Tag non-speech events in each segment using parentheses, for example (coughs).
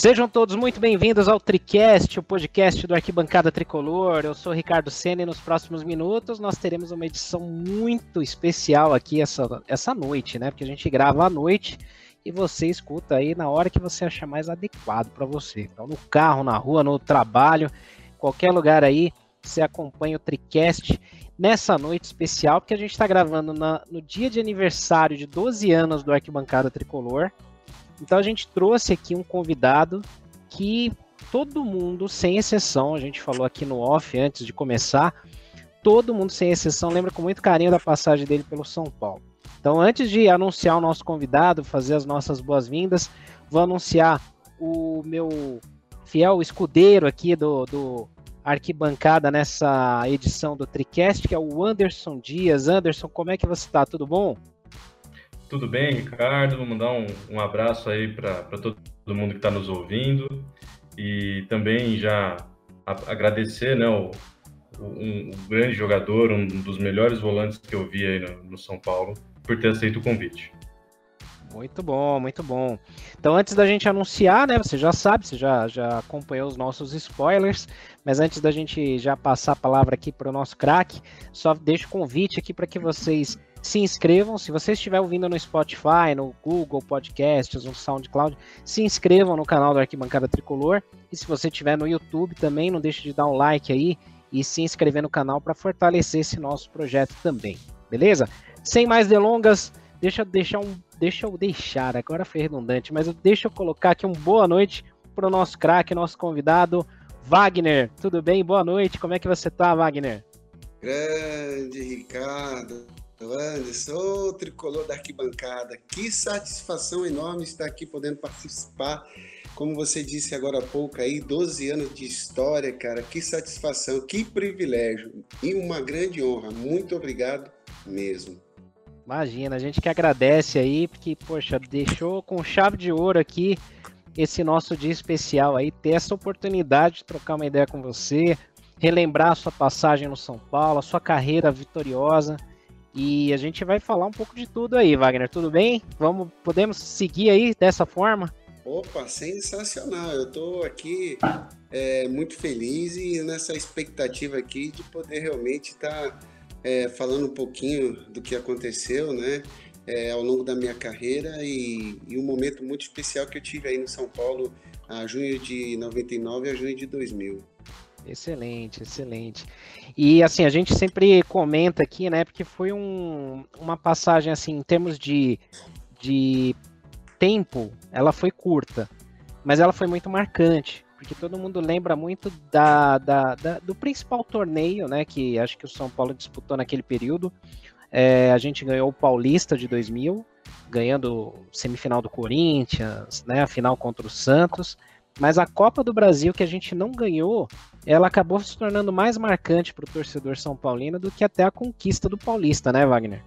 Sejam todos muito bem-vindos ao Tricast, o podcast do Arquibancada Tricolor. Eu sou Ricardo Senna e nos próximos minutos nós teremos uma edição muito especial aqui essa, essa noite, né? Porque a gente grava à noite e você escuta aí na hora que você achar mais adequado para você. Então, no carro, na rua, no trabalho, qualquer lugar aí, você acompanha o Tricast nessa noite especial, porque a gente está gravando na, no dia de aniversário de 12 anos do Arquibancada Tricolor. Então a gente trouxe aqui um convidado que todo mundo, sem exceção, a gente falou aqui no off antes de começar, todo mundo, sem exceção, lembra com muito carinho da passagem dele pelo São Paulo. Então, antes de anunciar o nosso convidado, fazer as nossas boas-vindas, vou anunciar o meu fiel escudeiro aqui do, do arquibancada nessa edição do Tricast, que é o Anderson Dias. Anderson, como é que você está? Tudo bom? Tudo bem, Ricardo? Vou mandar um, um abraço aí para todo mundo que está nos ouvindo e também já a, agradecer né, o, um, grande jogador, um dos melhores volantes que eu vi aí no, no São Paulo, por ter aceito o convite. Muito bom, muito bom. Então, antes da gente anunciar, né? Você já sabe, você já, já acompanhou os nossos spoilers, mas antes da gente já passar a palavra aqui para o nosso craque, só deixo o convite aqui para que vocês se inscrevam. Se você estiver ouvindo no Spotify, no Google Podcasts, no SoundCloud, se inscrevam no canal do Arquibancada Tricolor. E se você estiver no YouTube também, não deixe de dar um like aí e se inscrever no canal para fortalecer esse nosso projeto também. Beleza? Sem mais delongas, deixa eu deixar um. Deixa eu deixar, agora foi redundante, mas deixa eu colocar aqui um boa noite para o nosso craque, nosso convidado, Wagner. Tudo bem? Boa noite. Como é que você está, Wagner? Grande Ricardo, Anderson, tricolor da arquibancada. Que satisfação enorme estar aqui podendo participar. Como você disse agora há pouco aí, 12 anos de história, cara. Que satisfação, que privilégio e uma grande honra. Muito obrigado mesmo. Imagina, a gente que agradece aí, porque, poxa, deixou com chave de ouro aqui esse nosso dia especial aí, ter essa oportunidade de trocar uma ideia com você, relembrar a sua passagem no São Paulo, a sua carreira vitoriosa. E a gente vai falar um pouco de tudo aí, Wagner. Tudo bem? Vamos, podemos seguir aí dessa forma? Opa, sensacional! Eu estou aqui é, muito feliz e nessa expectativa aqui de poder realmente estar tá, é, falando um pouquinho do que aconteceu, né? É, ao longo da minha carreira e, e, um momento muito especial que eu tive aí no São Paulo a junho de 99 a junho de 2000. Excelente, excelente. E assim, a gente sempre comenta aqui, né, porque foi um, uma passagem assim, em termos de, de tempo, ela foi curta, mas ela foi muito marcante, porque todo mundo lembra muito da, da, da do principal torneio, né, que acho que o São Paulo disputou naquele período. É, a gente ganhou o Paulista de 2000, ganhando semifinal do Corinthians, né, a final contra o Santos. Mas a Copa do Brasil que a gente não ganhou, ela acabou se tornando mais marcante para o torcedor são paulino do que até a conquista do Paulista, né, Wagner?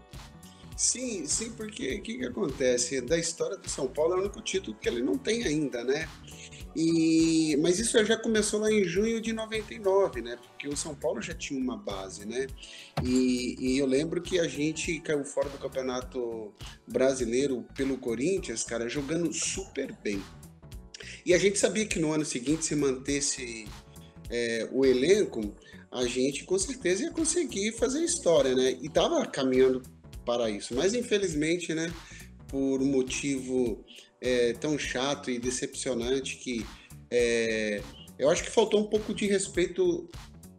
Sim, sim, porque o que, que acontece? Da história do São Paulo é o único título que ele não tem ainda, né? E, mas isso já começou lá em junho de 99, né? Porque o São Paulo já tinha uma base, né? E, e, eu lembro que a gente caiu fora do Campeonato Brasileiro pelo Corinthians, cara, jogando super bem. E a gente sabia que no ano seguinte, se mantesse é, o elenco, a gente com certeza ia conseguir fazer história, né? E estava caminhando para isso. Mas infelizmente, né, por um motivo é, tão chato e decepcionante que é, eu acho que faltou um pouco de respeito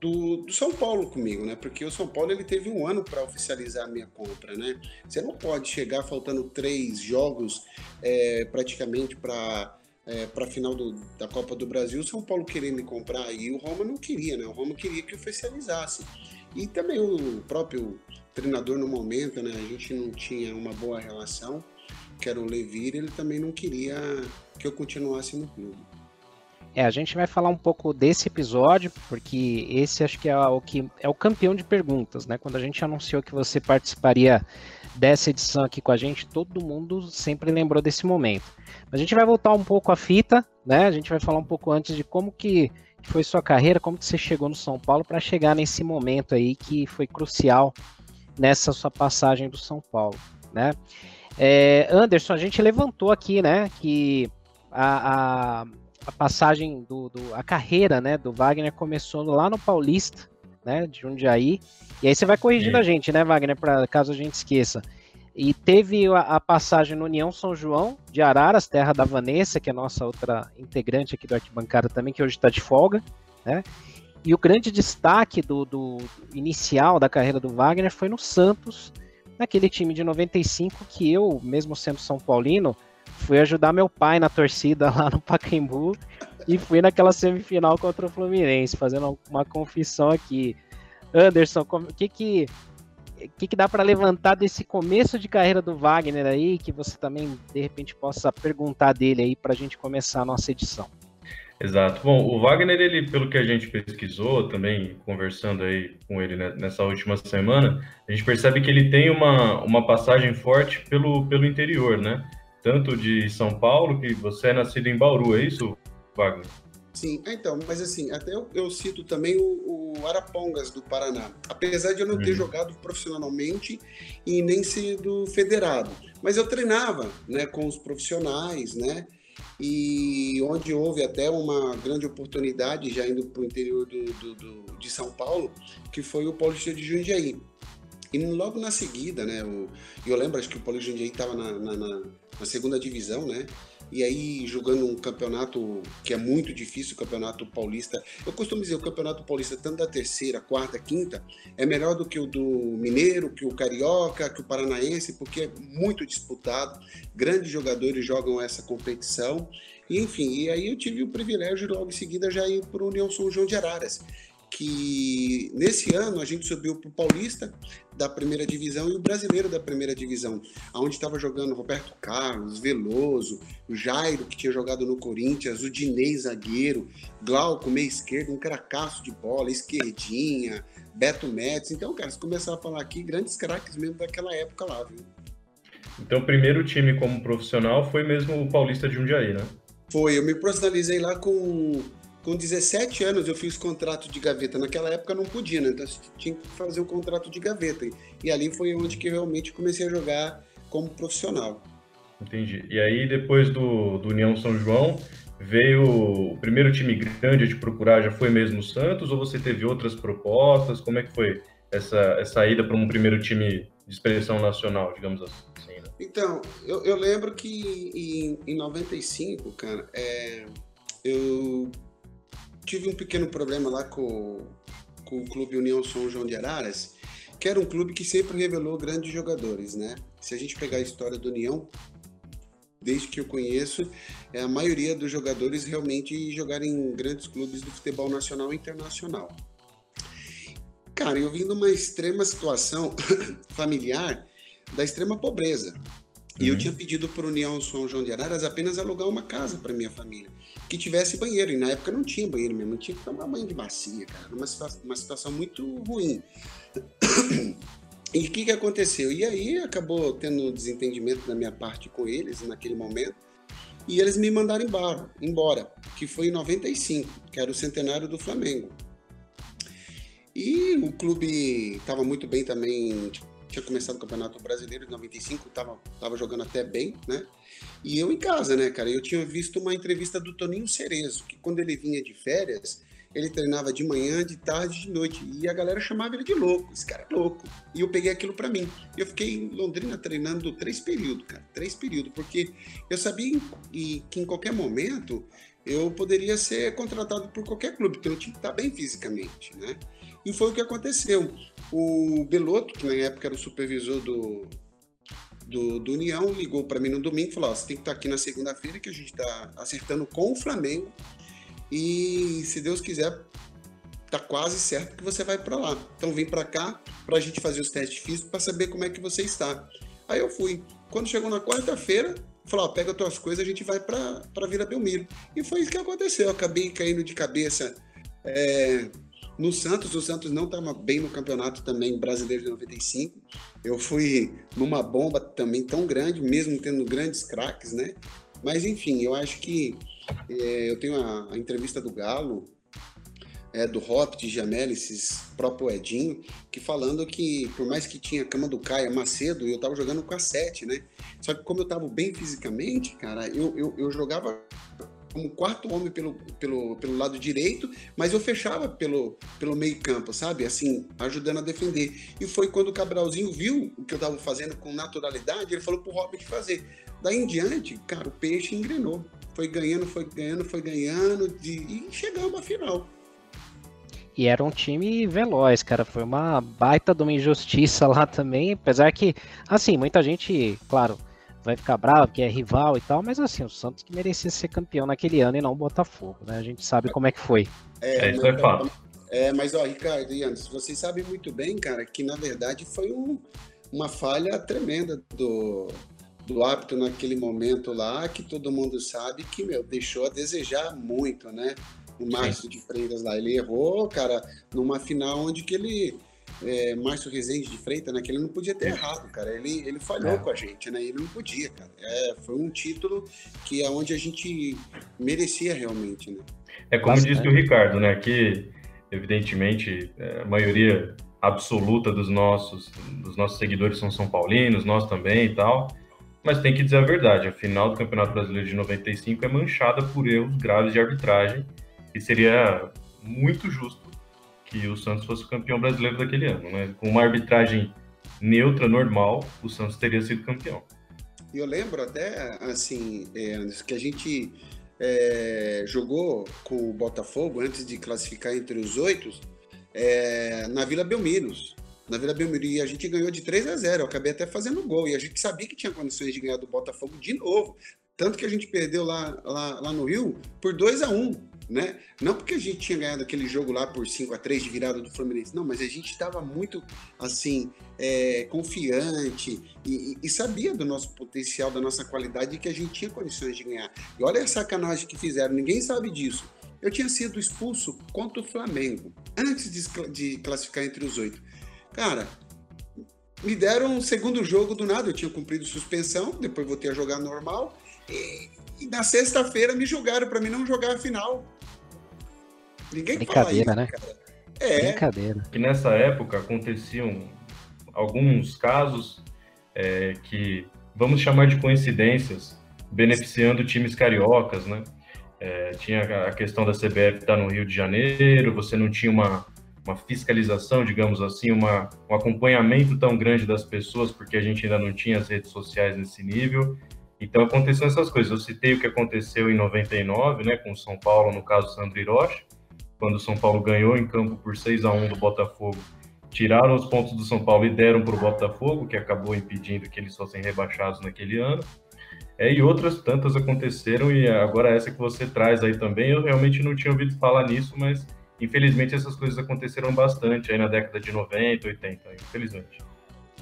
do, do, São Paulo comigo, né? Porque o São Paulo ele teve um ano para oficializar a minha compra, né? Você não pode chegar faltando três jogos é, praticamente para é, para a final do, da Copa do Brasil, o São Paulo querendo comprar e o Roma não queria, né? O Roma queria que oficializasse. E também o próprio treinador no momento, né? A gente não tinha uma boa relação, que era o Levir, ele também não queria que eu continuasse no clube. É, a gente vai falar um pouco desse episódio, porque esse acho que é o que é o campeão de perguntas, né? Quando a gente anunciou que você participaria dessa edição aqui com a gente, todo mundo sempre lembrou desse momento. A gente vai voltar um pouco à fita, né? A gente vai falar um pouco antes de como que foi sua carreira, como que você chegou no São Paulo para chegar nesse momento aí que foi crucial nessa sua passagem do São Paulo, né? É, Anderson, a gente levantou aqui, né, que a, a, a passagem do, do, a carreira, né, do Wagner começou lá no Paulista, né, de Jundiaí. E aí você vai corrigindo Sim. a gente, né, Wagner, para caso a gente esqueça. E teve a, a, passagem no União São João de Araras, terra da Vanessa, que é nossa outra integrante aqui do Arquibancada também, que hoje está de folga, né? E o grande destaque do, do, inicial da carreira do Wagner foi no Santos, naquele time de 95 que eu, mesmo sendo São Paulino, fui ajudar meu pai na torcida (laughs) lá no Pacaembu e fui naquela semifinal contra o Fluminense, fazendo uma confissão aqui. Anderson, o que que que, que dá para levantar desse começo de carreira do Wagner aí, que você também, de repente, possa perguntar dele aí para a gente começar a nossa edição? Exato. Bom, o Wagner, ele, pelo que a gente pesquisou, também conversando aí com ele nessa última semana, a gente percebe que ele tem uma, uma passagem forte pelo, pelo interior, né? Tanto de São Paulo, que você é nascido em Bauru, é isso, Wagner? Sim, ah, então, mas assim, até eu, eu cito também o, o, Arapongas do Paraná. Apesar de eu não uhum. ter jogado profissionalmente e nem sido federado. Mas eu treinava né, com os profissionais, né? E onde houve até uma grande oportunidade, já indo para o interior do, do, do, de São Paulo, que foi o Paulista de Jundiaí. E logo na seguida, né? O, eu lembro, acho que o Paulista de Jundiaí estava na, na, na, na segunda divisão, né? E aí jogando um campeonato que é muito difícil, o campeonato paulista. Eu costumo dizer, o campeonato paulista, tanto da terceira, quarta, quinta, é melhor do que o do Mineiro, que o Carioca, que o Paranaense, porque é muito disputado. Grandes jogadores jogam essa competição. enfim, e aí eu tive o privilégio logo em seguida já ir para o União São João de Araras que nesse ano a gente subiu para o Paulista da primeira divisão e o brasileiro da primeira divisão, onde estava jogando Roberto Carlos, Veloso, o Jairo, que tinha jogado no Corinthians, o Dinei, zagueiro, Glauco, meio esquerdo, um cracaço de bola, esquerdinha, Beto Metz. Então, cara, se começar a falar aqui, grandes craques mesmo daquela época lá, viu? Então, o primeiro time como profissional foi mesmo o Paulista de Jundiaí, né? Foi, eu me profissionalizei lá com com 17 anos eu fiz contrato de gaveta. Naquela época não podia, né? Então tinha que fazer o contrato de gaveta. E ali foi onde que realmente comecei a jogar como profissional. Entendi. E aí depois do, do União São João, veio o primeiro time grande de procurar, já foi mesmo o Santos? Ou você teve outras propostas? Como é que foi essa, essa ida para um primeiro time de expressão nacional, digamos assim? Né? Então, eu, eu, lembro que em, em 95, cara, é, eu tive um pequeno problema lá com, com o Clube União São João de Araras, que era um clube que sempre revelou grandes jogadores, né? Se a gente pegar a história do União, desde que eu conheço, é a maioria dos jogadores realmente jogaram em grandes clubes do futebol nacional e internacional. Cara, eu vim de uma extrema situação (coughs) familiar da extrema pobreza. E eu uhum. tinha pedido para o União São João de Araras apenas alugar uma casa para minha família, que tivesse banheiro. E na época não tinha banheiro mesmo, tinha que tomar banho de bacia, cara. Uma, uma situação muito ruim. E o que, que aconteceu? E aí acabou tendo um desentendimento da minha parte com eles naquele momento. E eles me mandaram embora, embora, que foi em 95, que era o centenário do Flamengo. E o clube estava muito bem também tinha começado o Campeonato Brasileiro de 95, tava, tava jogando até bem, né? E eu em casa, né, cara? Eu tinha visto uma entrevista do Toninho Cerezo, que quando ele vinha de férias, ele treinava de manhã, de tarde, de noite. E a galera chamava ele de louco. Esse cara é louco. E eu peguei aquilo para mim. Eu fiquei em Londrina treinando três períodos, cara. Três períodos. Porque eu sabia que em qualquer momento eu poderia ser contratado por qualquer clube, porque eu tinha que estar bem fisicamente, né? E foi o que aconteceu. O Beloto, que na época era o supervisor do, do, do União, ligou para mim no domingo e falou: oh, você tem que estar aqui na segunda-feira, que a gente está acertando com o Flamengo. E se Deus quiser, tá quase certo que você vai para lá. Então vem para cá para a gente fazer os testes físicos para saber como é que você está. Aí eu fui. Quando chegou na quarta-feira, falou: oh, pega as tuas coisas, a gente vai para Vila Belmiro. E foi isso que aconteceu. Eu acabei caindo de cabeça. É, no Santos, o Santos não estava bem no campeonato também brasileiro de 95. Eu fui numa bomba também tão grande, mesmo tendo grandes craques, né? Mas enfim, eu acho que é, eu tenho a, a, entrevista do Galo, é, do Hopt, Jamel, esses próprio Edinho, que falando que por mais que tinha a cama do Caia Macedo, eu tava jogando com a 7, né? Só que como eu tava bem fisicamente, cara, eu, eu, eu jogava como quarto homem pelo, pelo, pelo lado direito, mas eu fechava pelo, pelo meio campo, sabe? Assim, ajudando a defender. E foi quando o Cabralzinho viu o que eu estava fazendo com naturalidade, ele falou pro Robert fazer. Daí em diante, cara, o peixe engrenou. Foi ganhando, foi ganhando, foi ganhando, de, e chegamos à final. E era um time veloz, cara. Foi uma baita de uma injustiça lá também. Apesar que, assim, muita gente, claro, vai ficar bravo, que é rival e tal, mas assim, o Santos que merecia ser campeão naquele ano e não o Botafogo, né? A gente sabe como é que foi. É, é isso é fato. É, mas ó, Ricardo e Anderson, vocês sabem muito bem, cara, que na verdade foi um, uma falha tremenda do, do hábito naquele momento lá, que todo mundo sabe que, meu, deixou a desejar muito, né? O Márcio de Freitas lá, ele errou, cara, numa final onde que ele é, Márcio Rezende de Freitas, né? Que ele não podia ter errado, cara. Ele, ele falhou é. com a gente, né? Ele não podia, cara. É, foi um título que é onde a gente merecia realmente, né? É como Bastante. disse o Ricardo, né? Que evidentemente é, a maioria absoluta dos nossos dos nossos seguidores são são paulinos, nós também e tal. Mas tem que dizer a verdade, a final do Campeonato Brasileiro de 95 é manchada por erros graves de arbitragem e seria muito justo que o Santos fosse o campeão brasileiro daquele ano, né? Com uma arbitragem neutra, normal, o Santos teria sido campeão. Eu lembro até, assim, é, que a gente é, jogou com o Botafogo antes de classificar entre os oito é, na Vila Belmiros. Na Vila Belmiro, e a gente ganhou de 3 a 0. Eu acabei até fazendo gol. E a gente sabia que tinha condições de ganhar do Botafogo de novo. Tanto que a gente perdeu lá, lá, lá no Rio por 2 a 1 né? Não porque a gente tinha ganhado aquele jogo lá por 5 a 3 de virada do Fluminense, não, mas a gente estava muito assim é, confiante e, e, sabia do nosso potencial, da nossa qualidade e que a gente tinha condições de ganhar. E olha a sacanagem que fizeram, ninguém sabe disso. Eu tinha sido expulso contra o Flamengo antes de, de classificar entre os oito. Cara, me deram um segundo jogo do nada. Eu tinha cumprido suspensão, depois voltei a jogar normal. E, e na sexta-feira me julgaram para mim não jogar a final. Ninguém Brincadeira, fala isso, né? Cara. É. Brincadeira. Que nessa época aconteciam alguns casos é, que vamos chamar de coincidências, beneficiando times cariocas, né? É, tinha a questão da CBF estar no Rio de Janeiro, você não tinha uma, uma fiscalização, digamos assim, uma, um acompanhamento tão grande das pessoas, porque a gente ainda não tinha as redes sociais nesse nível. Então aconteceram essas coisas. Eu citei o que aconteceu em 99, né, com o São Paulo, no caso Sandro Hiroshi, quando o São Paulo ganhou em campo por 6 a 1 do Botafogo, tiraram os pontos do São Paulo e deram para o Botafogo, que acabou impedindo que eles fossem rebaixados naquele ano. É, e outras tantas aconteceram, e agora essa que você traz aí também, eu realmente não tinha ouvido falar nisso, mas infelizmente essas coisas aconteceram bastante aí na década de 90, 80, infelizmente.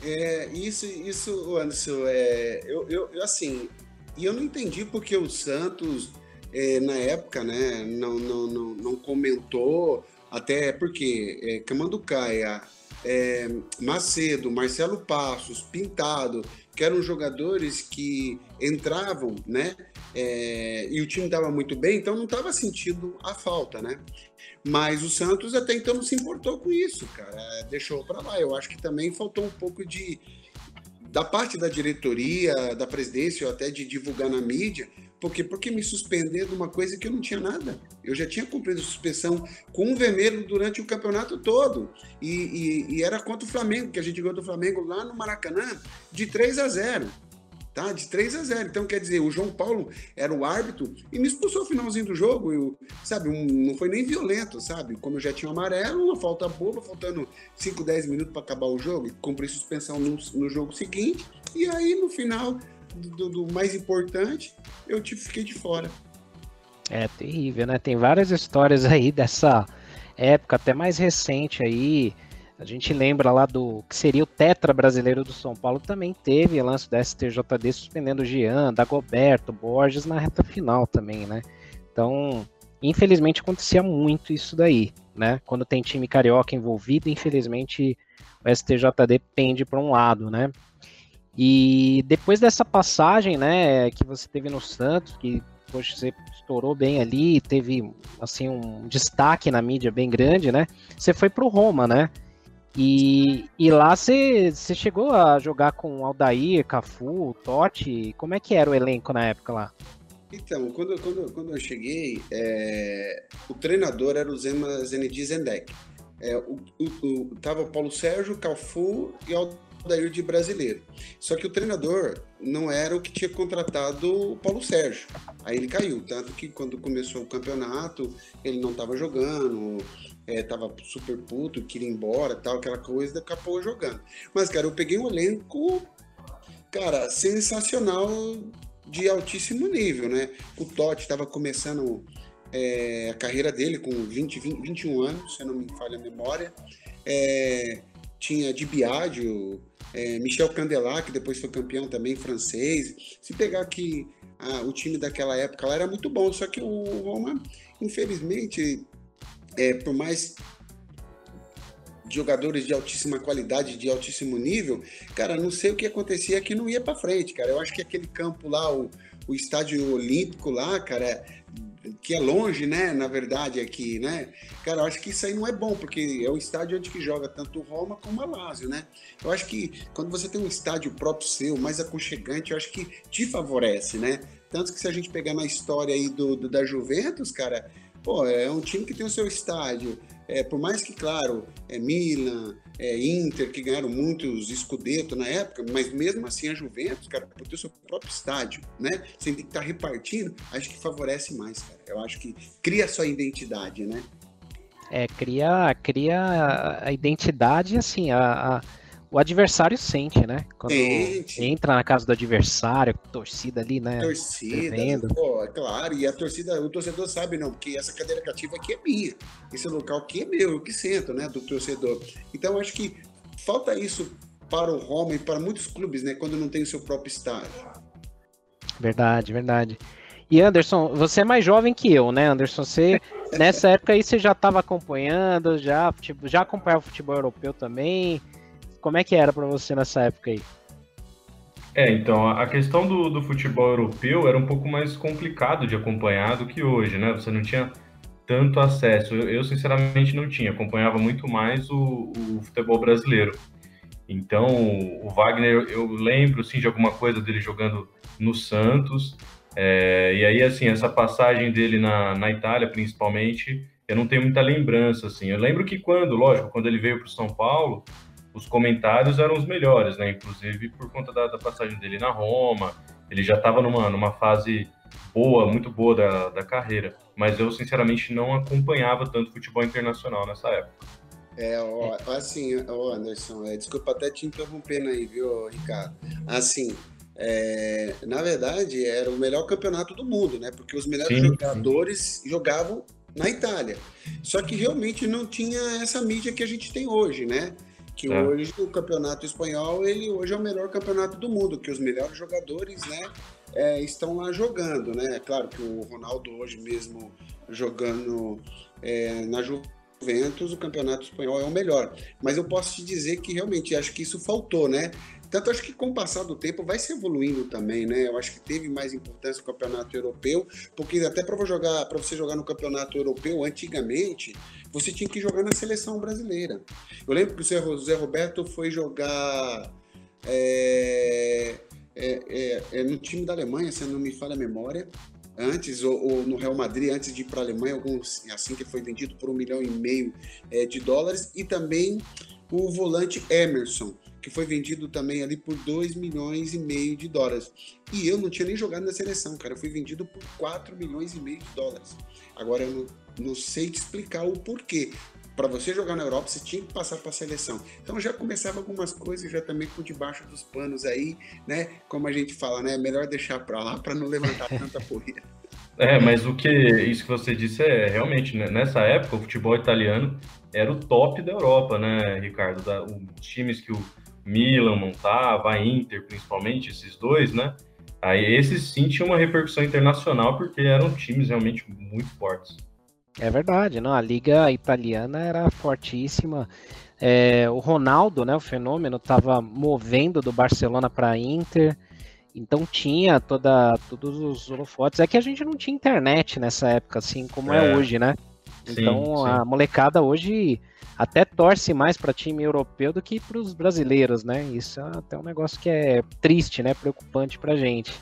É, isso, isso, Anderson, é, eu, eu, eu, assim, e eu não entendi porque o Santos, é, na época, né, não, não, não, não comentou, até porque é, Camanducaia, é, Macedo, Marcelo Passos, Pintado, que eram jogadores que entravam, né, é, e o time estava muito bem, então não estava sentindo a falta, né? Mas o Santos até então não se importou com isso, cara. É, deixou para lá. Eu acho que também faltou um pouco de da parte da diretoria, da presidência, ou até de divulgar na mídia, porque porque me suspender de uma coisa que eu não tinha nada. Eu já tinha cumprido suspensão com um vermelho durante o campeonato todo. E, e, e era contra o Flamengo, que a gente ganhou do Flamengo lá no Maracanã, de 3 a 0 tá? De 3 a 0. Então, quer dizer, o João Paulo era o árbitro e me expulsou no finalzinho do jogo. Eu, sabe, um, não foi nem violento, sabe? Como eu já tinha um amarelo, uma falta boba, faltando 5, 10 minutos para acabar o jogo, e cumpri suspensão no, no, jogo seguinte. E aí, no final do, do mais importante, eu te, fiquei de fora. É terrível, né? Tem várias histórias aí dessa época, até mais recente aí. A gente lembra lá do que seria o Tetra brasileiro do São Paulo, também teve lance do STJD suspendendo o Jean, Dagoberto, Borges na reta final também, né? Então, infelizmente acontecia muito isso daí, né? Quando tem time carioca envolvido, infelizmente o STJD pende para um lado, né? E depois dessa passagem, né, que você teve no Santos, que poxa, você estourou bem ali, teve assim um destaque na mídia bem grande, né? Você foi para o Roma, né? E, e lá você chegou a jogar com Aldair, Cafu, Totti? Como é que era o elenco na época lá? Então, quando, quando, quando eu cheguei, é, o treinador era o Zema Zenedi Zendek. É, o, o, o, tava o Paulo Sérgio, Calfu e Aldair de brasileiro. Só que o treinador não era o que tinha contratado o Paulo Sérgio. Aí ele caiu. Tanto que quando começou o campeonato, ele não estava jogando, é, tava super puto, queria ir embora, tal, aquela coisa, acabou jogando. Mas, cara, eu peguei um elenco, cara, sensacional de altíssimo nível, né? O Totti estava começando é, a carreira dele com 20, 20, 21 anos, se não me falha a memória. É, tinha Di Biagio, é, Michel Candelat, que depois foi campeão também francês. Se pegar ah, o time daquela época, lá era muito bom, só que o Roma, infelizmente, é, por mais jogadores de altíssima qualidade, de altíssimo nível, cara, não sei o que acontecia que não ia para frente, cara. Eu acho que aquele campo lá, o, o estádio olímpico lá, cara, que é longe, né? Na verdade, aqui, né? Cara, eu acho que isso aí não é bom, porque é o estádio onde que joga tanto Roma como a Lazio, né? Eu acho que quando você tem um estádio próprio seu, mais aconchegante, eu acho que te favorece, né? Tanto que se a gente pegar na história aí do, do da Juventus, cara, pô, é um time que tem o seu estádio. É, por mais que, claro, é Milan, é Inter, que ganharam muitos escudetos na época, mas mesmo assim a Juventus, cara, por ter seu próprio estádio, né? Sem ter que estar tá repartindo, acho que favorece mais, cara. Eu acho que cria sua identidade, né? É, cria, cria a identidade, assim, a, a o adversário sente, né? Quando sente. entra na casa do adversário, torcida ali, né? Torcida, pô, é claro, e a torcida, o torcedor sabe, não, porque essa cadeira cativa aqui é minha, esse local aqui é meu, eu que sento, né, do torcedor. Então, acho que falta isso para o Roma e para muitos clubes, né, quando não tem o seu próprio estádio. Verdade, verdade. E Anderson, você é mais jovem que eu, né, Anderson? Você (laughs) nessa época aí você já estava acompanhando, já, tipo, já acompanhava o futebol europeu também. Como é que era para você nessa época aí? É, então, a questão do, do futebol europeu era um pouco mais complicado de acompanhar do que hoje, né? Você não tinha tanto acesso. Eu, eu sinceramente, não tinha. Acompanhava muito mais o, o, futebol brasileiro. Então, o Wagner, eu lembro, sim, de alguma coisa dele jogando no Santos. É, e aí, assim, essa passagem dele na, na Itália, principalmente, eu não tenho muita lembrança, assim. Eu lembro que quando, lógico, quando ele veio para o São Paulo, os comentários eram os melhores, né? Inclusive por conta da, da passagem dele na Roma, ele já estava numa, numa fase boa, muito boa da, da carreira. Mas eu, sinceramente, não acompanhava tanto futebol internacional nessa época. É, ó, assim, ó, Anderson, é, desculpa até te interrompendo aí, viu, Ricardo? Assim, é, na verdade, era o melhor campeonato do mundo, né? Porque os melhores sim, jogadores sim. jogavam na Itália. Só que realmente não tinha essa mídia que a gente tem hoje, né? Que é. hoje o campeonato espanhol ele hoje é o melhor campeonato do mundo, que os melhores jogadores, né, é, estão lá jogando, né? É claro que o Ronaldo hoje mesmo jogando é, na Juventus, o campeonato espanhol é o melhor. Mas eu posso te dizer que realmente acho que isso faltou, né? Tanto acho que com o passar do tempo vai se evoluindo também, né? Eu acho que teve mais importância o campeonato europeu, porque até para você jogar no campeonato europeu antigamente, você tinha que jogar na seleção brasileira. Eu lembro que o Zé Roberto foi jogar é, é, é, é, no time da Alemanha, se não me falha a memória, antes, ou, ou, no Real Madrid, antes de ir para a Alemanha, alguns, assim que foi vendido por um milhão e meio é, de dólares, e também o volante Emerson, que foi vendido também ali por 2 milhões e meio de dólares. E eu não tinha nem jogado na seleção, cara. Eu fui vendido por 4 milhões e meio de dólares. Agora eu não, não sei te explicar o porquê. Para você jogar na Europa, você tinha que passar para a seleção. Então já começava algumas coisas já também por debaixo dos panos aí, né? Como a gente fala, né? Melhor deixar para lá para não levantar (laughs) tanta poeira. É, mas o que isso que você disse é realmente, né? nessa época o futebol italiano era o top da Europa, né, Ricardo? Da, os times que o Milan montava, a Inter principalmente, esses dois, né? Aí esses sim tinham uma repercussão internacional porque eram times realmente muito fortes. É verdade, não? A liga italiana era fortíssima. É, o Ronaldo, né, o fenômeno, estava movendo do Barcelona para a Inter. Então tinha toda, todos os holofotes. É que a gente não tinha internet nessa época, assim como é, é hoje, né? Então sim, sim. a molecada hoje até torce mais para time europeu do que para os brasileiros, né? Isso é até um negócio que é triste, né? Preocupante para gente.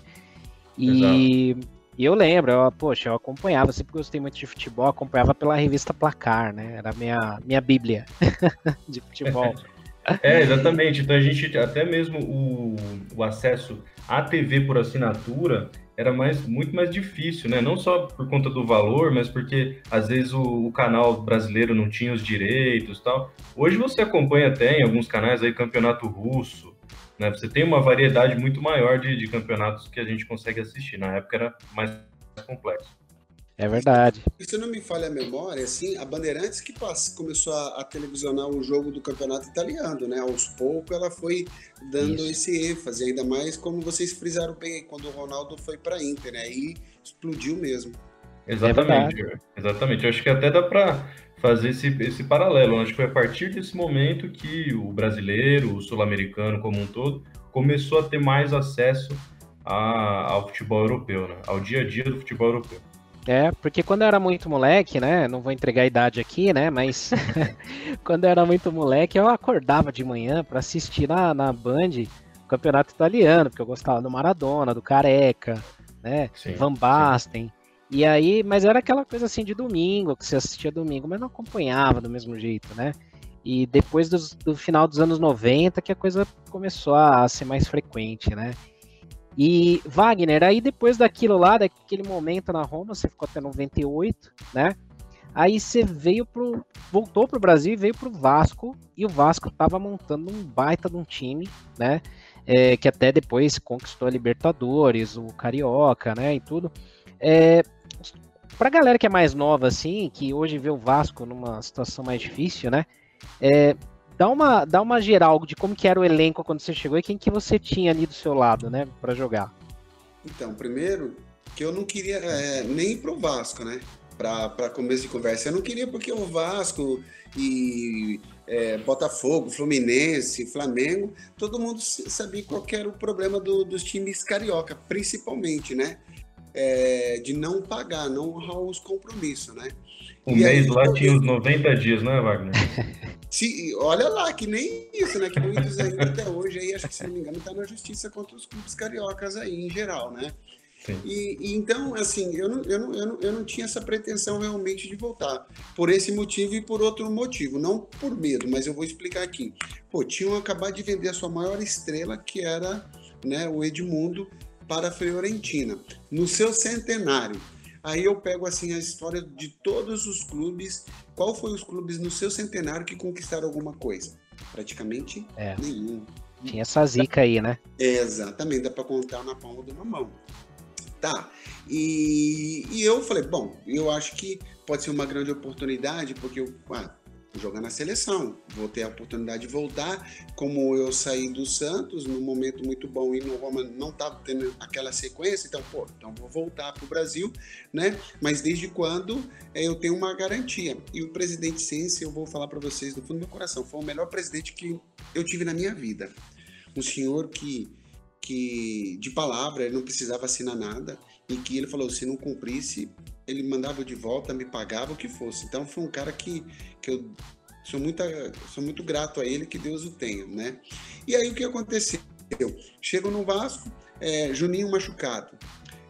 E, E eu lembro, eu, poxa, eu acompanhava, sempre gostei muito de futebol, acompanhava pela revista Placar, né? Era minha, minha bíblia (laughs) de futebol. (laughs) É, exatamente. Então a gente, até mesmo o, o acesso à TV por assinatura era mais, muito mais difícil, né? Não só por conta do valor, mas porque às vezes o, o canal brasileiro não tinha os direitos tal. Hoje você acompanha até em alguns canais aí campeonato russo, né? Você tem uma variedade muito maior de, de campeonatos que a gente consegue assistir. Na época era mais complexo. É verdade. E se não me falha a memória, assim, a Bandeirantes que começou a, a, televisionar o jogo do campeonato italiano, né? Aos poucos ela foi dando Isso. esse ênfase, ainda mais como vocês frisaram bem quando o Ronaldo foi para Inter, né? Aí explodiu mesmo. Exatamente, é exatamente. Eu acho que até dá para fazer esse, esse paralelo. Eu acho que foi a partir desse momento que o brasileiro, o sul-americano como um todo, começou a ter mais acesso a, ao futebol europeu, né? ao dia a dia do futebol europeu. É, porque quando eu era muito moleque, né? Não vou entregar a idade aqui, né? Mas (laughs) quando eu era muito moleque, eu acordava de manhã para assistir na, na Band o campeonato italiano, porque eu gostava do Maradona, do Careca, né? Sim, Van Basten. Sim. E aí, mas era aquela coisa assim de domingo, que você assistia domingo, mas não acompanhava do mesmo jeito, né? E depois do, do final dos anos 90 que a coisa começou a ser mais frequente, né? E Wagner, aí depois daquilo lá, daquele momento na Roma, você ficou até 98, né? Aí você veio pro. voltou pro Brasil e veio pro Vasco. E o Vasco tava montando um baita de um time, né? É, que até depois conquistou a Libertadores, o Carioca, né? E tudo. É, pra galera que é mais nova, assim, que hoje vê o Vasco numa situação mais difícil, né? É, dá, uma, dá uma geral de como que era o elenco quando você chegou e quem que você tinha ali do seu lado, né, para jogar. Então, primeiro, que eu não queria é, nem ir pro Vasco, né? Para começo de conversa. Eu não queria porque o Vasco e é, Botafogo, Fluminense, Flamengo, todo mundo sabia qual era o problema do, dos times carioca, principalmente, né? é, de não pagar, não honrar os compromissos, né? O e mês aí, lá tinha os 90 dias, não é, Wagner? (laughs) Se, olha lá, que nem isso, né? Que muitos ainda até hoje, aí, acho que se não me engano, está na justiça contra os clubes cariocas aí, em geral, né? E, e, então, assim, eu não, eu, não, eu, não, eu não tinha essa pretensão realmente de voltar. Por esse motivo e por outro motivo. Não por medo, mas eu vou explicar aqui. Pô, tinham acabado de vender a sua maior estrela, que era né, o Edmundo, para a Fiorentina, no seu centenário. Aí eu pego assim a história de todos os clubes. Qual foi os clubes no seu centenário que conquistaram alguma coisa? Praticamente é. nenhum. Tinha essa zica aí, né? É, exatamente, dá para contar na palma de uma mão. Tá. E, e eu falei, bom, eu acho que pode ser uma grande oportunidade, porque eu, ah, jogar na seleção. Vou ter a oportunidade de voltar. Como eu saí do Santos num momento muito bom e no Roma não estava tendo aquela sequência, então, pô, então vou voltar para o Brasil, né? Mas desde quando é, eu tenho uma garantia? E o presidente Sense, eu vou falar para vocês do fundo do meu coração, foi o melhor presidente que eu tive na minha vida. Um senhor que, que de palavra, ele não precisava assinar nada e que ele falou: se não cumprisse, ele mandava de volta, me pagava o que fosse. Então foi um cara que, que eu sou muito, sou muito grato a ele, que Deus o tenha, né? E aí o que aconteceu? Chego no Vasco, é, Juninho machucado,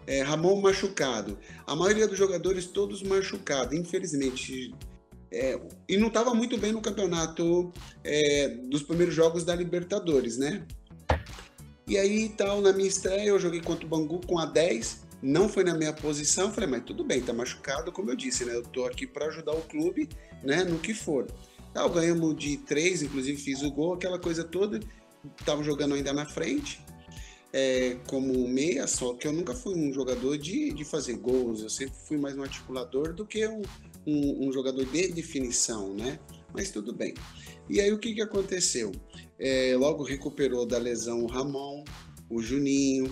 é, Ramon machucado, a maioria dos jogadores todos machucados, infelizmente. É, e não estava muito bem no campeonato é, dos primeiros jogos da Libertadores, né? E aí, tal, na minha estreia, eu joguei contra o Bangu com a 10, não foi na minha posição, falei, mas tudo bem, tá machucado, como eu disse, né? Eu tô aqui para ajudar o clube, né, no que for. Tal, ganhamos de três, inclusive fiz o gol, aquela coisa toda. Tava jogando ainda na frente, é, como meia, só que eu nunca fui um jogador de, de fazer gols, eu sempre fui mais um articulador do que um, um, um jogador de definição, né? Mas tudo bem. E aí o que, que aconteceu? É, logo recuperou da lesão o Ramon, o Juninho,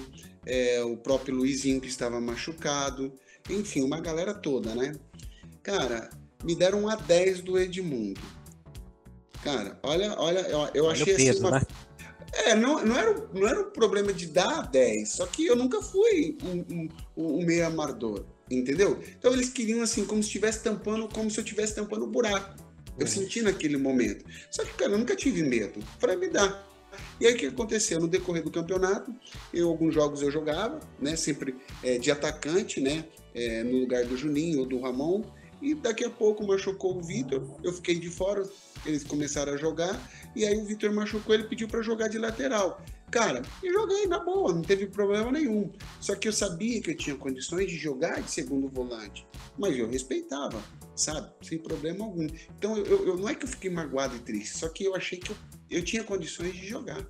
é, o próprio Luizinho que estava machucado, enfim, uma galera toda, né? Cara, me deram um a 10 do Edmundo. Cara, olha, olha, eu, eu achei peso, assim uma... né? É, não, não, era, não era um problema de dar 10, só que eu nunca fui um, um, um meio amador, entendeu? Então eles queriam assim, como se estivesse tampando, como se eu estivesse tampando o buraco. Eu uhum. senti naquele momento. Só que, cara, eu nunca tive medo. Falei, me dá. E aí o que aconteceu? No decorrer do campeonato, eu, alguns jogos eu jogava, né? Sempre é, de atacante, né? É, no lugar do Juninho ou do Ramon. E daqui a pouco machucou o Vitor, eu fiquei de fora, eles começaram a jogar, e aí o Vitor machucou, ele pediu para jogar de lateral. Cara, eu joguei na boa, não teve problema nenhum. Só que eu sabia que eu tinha condições de jogar de segundo volante, mas eu respeitava, sabe? Sem problema algum. Então, eu, eu não é que eu fiquei magoado e triste, só que eu achei que eu, eu tinha condições de jogar.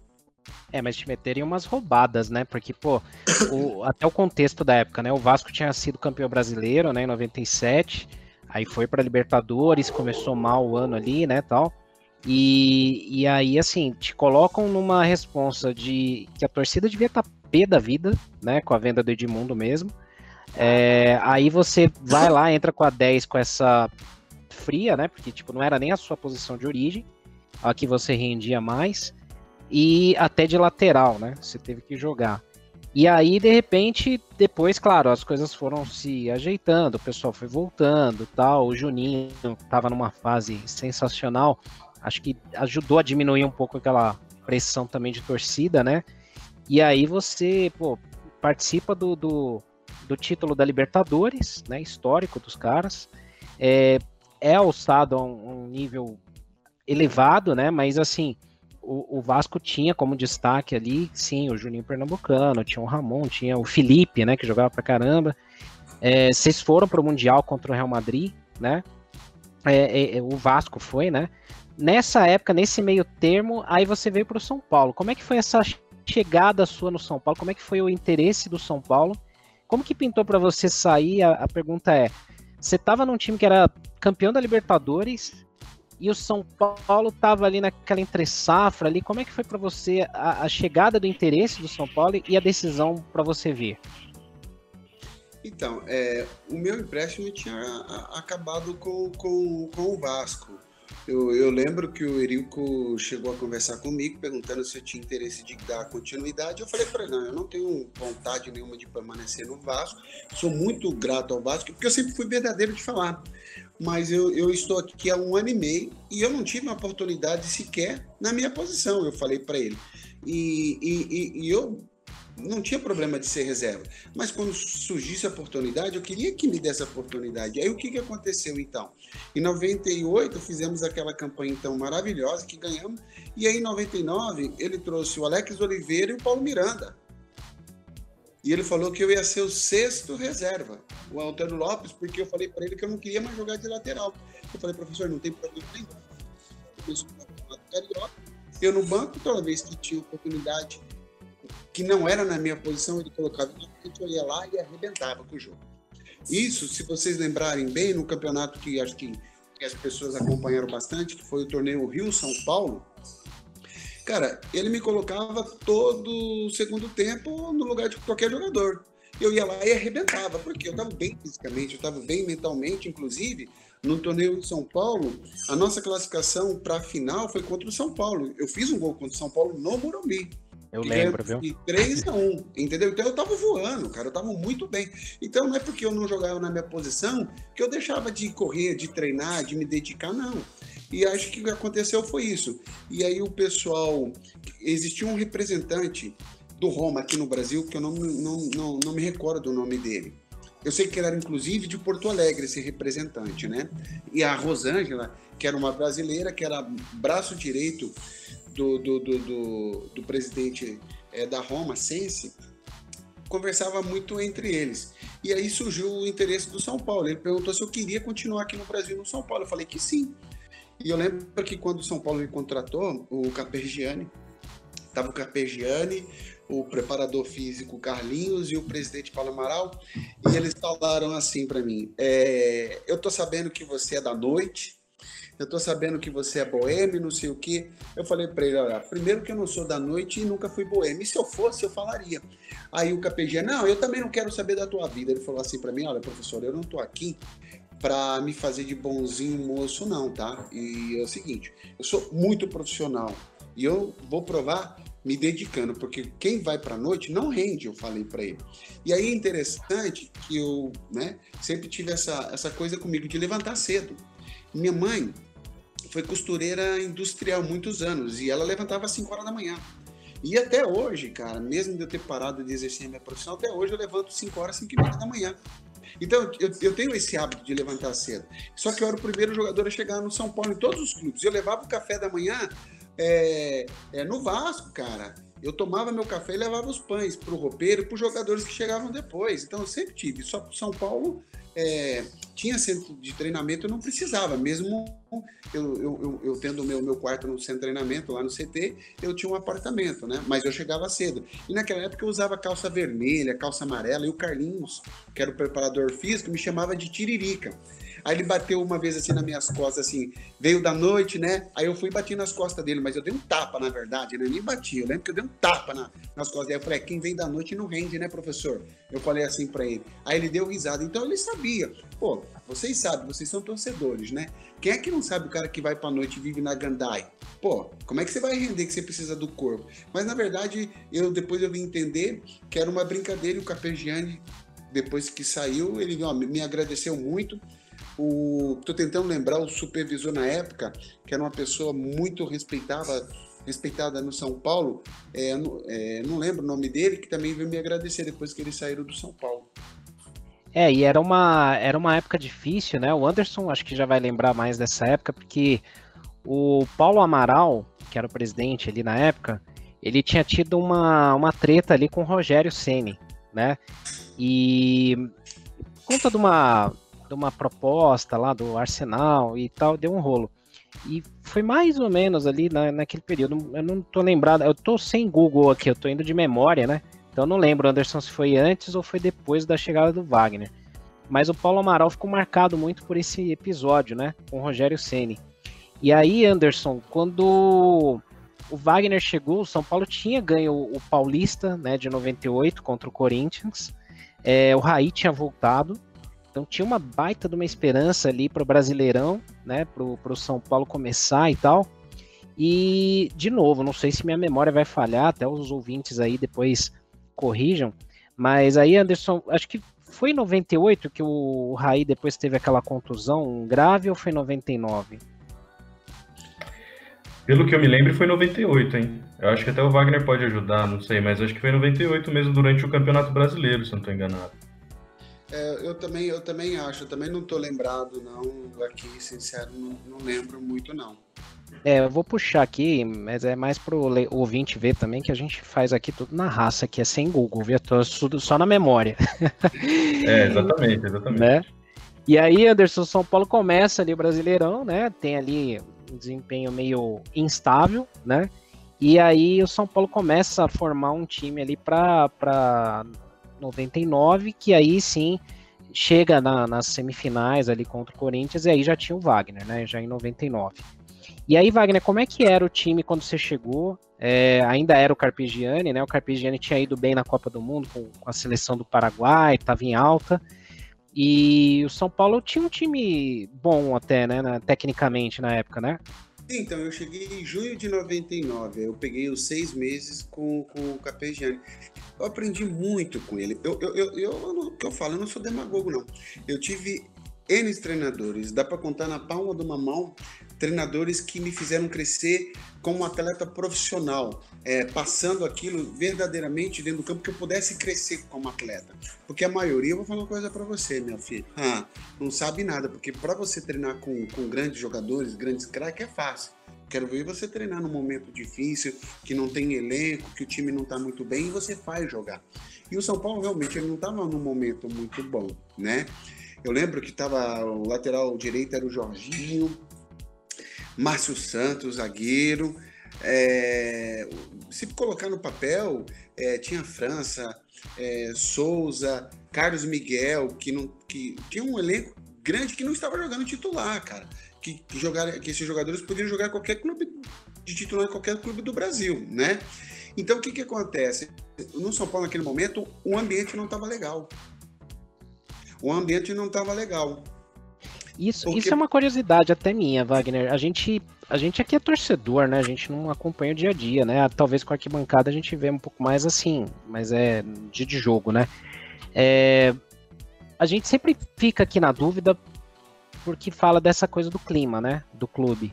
É, mas te meterem umas roubadas, né? Porque, pô, o, até o contexto da época, né? O Vasco tinha sido campeão brasileiro, né, em 97, aí foi para Libertadores, começou mal o ano ali, né, tal. E, e aí, assim, te colocam numa responsa de que a torcida devia estar tá pé da vida, né? Com a venda do Edmundo mesmo. É, aí você vai lá, entra com a 10 com essa fria, né? Porque, tipo, não era nem a sua posição de origem. A que você rendia mais. E até de lateral, né? Você teve que jogar. E aí, de repente, depois, claro, as coisas foram se ajeitando, o pessoal foi voltando tal. O Juninho estava numa fase sensacional acho que ajudou a diminuir um pouco aquela pressão também de torcida, né? E aí você, pô, participa do, do, do título da Libertadores, né? Histórico dos caras. É, é alçado a um, um nível elevado, né? Mas assim, o, o, Vasco tinha como destaque ali, sim, o Juninho Pernambucano, tinha o Ramon, tinha o Felipe, né? Que jogava pra caramba. É, vocês foram para o Mundial contra o Real Madrid, né? É, é, é o Vasco foi, né? nessa época, nesse meio termo, aí você veio para o São Paulo. Como é que foi essa chegada sua no São Paulo? Como é que foi o interesse do São Paulo? Como que pintou para você sair? A, a, pergunta é: você estava num time que era campeão da Libertadores e o São Paulo estava ali naquela entre safra ali. Como é que foi para você a, a, chegada do interesse do São Paulo e a decisão para você vir? Então, é, o meu empréstimo tinha acabado com, com, com o Vasco. Eu, eu, lembro que o Erico chegou a conversar comigo, perguntando se eu tinha interesse de dar continuidade. Eu falei para ele: não, eu não tenho vontade nenhuma de permanecer no Vasco. Sou muito grato ao Vasco, porque eu sempre fui verdadeiro de falar. Mas eu, eu estou aqui há um ano e meio e eu não tive uma oportunidade sequer na minha posição, eu falei para ele. E, e, e, eu não tinha problema de ser reserva. Mas quando surgisse a oportunidade, eu queria que me desse a oportunidade. Aí o que, que aconteceu então? Em 98 fizemos aquela campanha então maravilhosa que ganhamos. E aí em 99 ele trouxe o Alex Oliveira e o Paulo Miranda. E ele falou que eu ia ser o sexto reserva, o Antônio Lopes, porque eu falei para ele que eu não queria mais jogar de lateral. Eu falei, professor, não tem problema nenhum. Eu no banco, toda vez que tinha oportunidade que não era na minha posição, ele colocava na frente, eu ia lá e arrebentava com o jogo. Isso, se vocês lembrarem bem, no campeonato que acho que, que as pessoas acompanharam bastante, que foi o torneio Rio-São Paulo, cara, ele me colocava todo o segundo tempo no lugar de qualquer jogador. Eu ia lá e arrebentava, porque eu estava bem fisicamente, eu estava bem mentalmente, inclusive, no torneio de São Paulo, a nossa classificação para a final foi contra o São Paulo. Eu fiz um gol contra o São Paulo no Morumbi. Eu lembro, viu? De 3 a 1, entendeu? Então eu tava voando, cara, eu tava muito bem. Então não é porque eu não jogava na minha posição que eu deixava de correr, de treinar, de me dedicar, não. E acho que o que aconteceu foi isso. E aí o pessoal, existia um representante do Roma aqui no Brasil, que eu não, não, não, não me recordo do nome dele. Eu sei que ele era inclusive de Porto Alegre, esse representante, né? E a Rosângela, que era uma brasileira, que era braço direito do, do, do, do, do presidente é, da Roma, Sense, conversava muito entre eles. E aí surgiu o interesse do São Paulo. Ele perguntou se eu queria continuar aqui no Brasil, no São Paulo. Eu falei que sim. E eu lembro que quando o São Paulo me contratou, o Capergiani, estava o Capergiani, o preparador físico Carlinhos e o presidente Paulo Amaral, e eles falaram assim para mim: é, Eu tô sabendo que você é da noite, eu tô sabendo que você é boêmio, não sei o quê. Eu falei para ele, olha, primeiro que eu não sou da noite e nunca fui boêmio. E se eu fosse, eu falaria. Aí o KPG, não, eu também não quero saber da tua vida. Ele falou assim para mim, olha, professor, eu não tô aqui para me fazer de bonzinho moço, não, tá? E é o seguinte, eu sou muito profissional e eu vou provar me dedicando, porque quem vai para a noite não rende, eu falei para ele. E aí é interessante que eu, né, sempre tive essa, essa coisa comigo de levantar cedo. Minha mãe, foi costureira industrial muitos anos e ela levantava às 5 horas da manhã. E até hoje, cara, mesmo de eu ter parado de exercer minha profissão, até hoje eu levanto 5 horas, 5 e meia da manhã. Então, eu, eu, tenho esse hábito de levantar cedo. Só que eu era o primeiro jogador a chegar no São Paulo em todos os clubes. Eu levava o café da manhã é, é, no Vasco, cara. Eu tomava meu café e levava os pães para o roupeiro para os jogadores que chegavam depois. Então, eu sempre tive. Só que São Paulo é, tinha centro de treinamento, eu não precisava, mesmo eu, eu, eu, eu tendo o meu, meu quarto no centro de treinamento, lá no CT, eu tinha um apartamento, né? Mas eu chegava cedo. E naquela época eu usava calça vermelha, calça amarela, e o Carlinhos, que era o preparador físico, me chamava de Tiririca. Aí ele bateu uma vez assim nas minhas costas, assim, veio da noite, né? Aí eu fui bati nas costas dele, mas eu dei um tapa, na verdade, né? Nem bati, eu lembro que eu dei um tapa na, nas costas dele. Eu falei, é, quem vem da noite não rende, né, professor? Eu falei assim para ele. Aí ele deu risada. Então ele sabia. Pô, vocês sabem, vocês são torcedores, né? Quem é que não sabe o cara que vai pra noite e vive na Gandai? Pô, como é que você vai render que você precisa do corpo? Mas na verdade, eu depois eu vim entender que era uma brincadeira e o Capegiani, depois que saiu, ele ó, me agradeceu muito o, tô tentando lembrar o supervisor na época, que era uma pessoa muito respeitada, respeitada no São Paulo, é, não, é, não lembro o nome dele, que também veio me agradecer depois que eles saíram do São Paulo. É, e era uma, era uma época difícil, né? O Anderson acho que já vai lembrar mais dessa época, porque o Paulo Amaral, que era o presidente ali na época, ele tinha tido uma, uma treta ali com o Rogério Ceni, né? E conta de uma de uma proposta lá do Arsenal e tal, deu um rolo. E foi mais ou menos ali na, naquele período. Eu não tô lembrado, eu tô sem Google aqui, eu tô indo de memória, né? Então não lembro, Anderson, se foi antes ou foi depois da chegada do Wagner. Mas o Paulo Amaral ficou marcado muito por esse episódio, né? Com o Rogério Ceni. E aí, Anderson, quando o Wagner chegou, o São Paulo tinha ganho o Paulista, né, de 98 contra o Corinthians. É, o Raí tinha voltado então tinha uma baita de uma esperança ali para o Brasileirão, né? Para o São Paulo começar e tal. E, de novo, não sei se minha memória vai falhar, até os ouvintes aí depois corrijam. Mas aí, Anderson, acho que foi em 98 que o Raí depois teve aquela contusão grave ou foi em 99? Pelo que eu me lembro, foi 98, hein? Eu acho que até o Wagner pode ajudar, não sei, mas acho que foi 98 mesmo durante o Campeonato Brasileiro, se não estou enganado. É, eu também, eu também acho, eu também não tô lembrado não aqui, sincero, não, não lembro muito não. É, eu vou puxar aqui, mas é mais pro ouvinte ver também que a gente faz aqui tudo na raça, que é sem Google, viu? Tô só na memória. É, exatamente, exatamente. Né? E aí, Anderson, São Paulo começa ali o Brasileirão, né? Tem ali um desempenho meio instável, né? E aí o São Paulo começa a formar um time ali para 99, que aí sim chega na, nas semifinais ali contra o Corinthians, e aí já tinha o Wagner, né? Já em 99. E aí, Wagner, como é que era o time quando você chegou? É, ainda era o Carpegiani, né? O Carpegiani tinha ido bem na Copa do Mundo com, com a seleção do Paraguai, estava em alta. E o São Paulo tinha um time bom até, né? Tecnicamente na época, né? Então, eu cheguei em junho de 99, eu peguei os seis meses com, com o Capegiani. Eu aprendi muito com ele. Eu, eu, eu, eu, o que eu falo, eu não sou demagogo, não. Eu tive N treinadores, dá para contar na palma de uma mão treinadores que me fizeram crescer como atleta profissional, é, passando aquilo verdadeiramente dentro do campo que eu pudesse crescer como atleta. Porque a maioria, eu vou falar uma coisa para você, minha filha, ah, não sabe nada, porque para você treinar com, com grandes jogadores, grandes craques, é fácil. Quero ver você treinar num momento difícil, que não tem elenco, que o time não está muito bem e você faz jogar. E o São Paulo realmente ele não estava num momento muito bom, né? Eu lembro que estava o lateral direito era o Jorginho, Márcio Santos, zagueiro. É, se colocar no papel, é, tinha França, é, Souza, Carlos Miguel, que, não, que tinha um elenco grande que não estava jogando titular, cara. Que, que, jogar, que esses jogadores podiam jogar qualquer clube de titular em qualquer clube do Brasil, né? Então o que, que acontece? No São Paulo, naquele momento, o ambiente não estava legal. O ambiente não estava legal. Isso, Porque... isso é uma curiosidade até minha, Wagner. A gente, a gente aqui é torcedor, né? A gente não acompanha o dia a dia, né? Talvez com a arquibancada a gente vê um pouco mais assim, mas é dia de jogo, né? É, a gente sempre fica aqui na dúvida porque fala dessa coisa do clima, né? Do clube.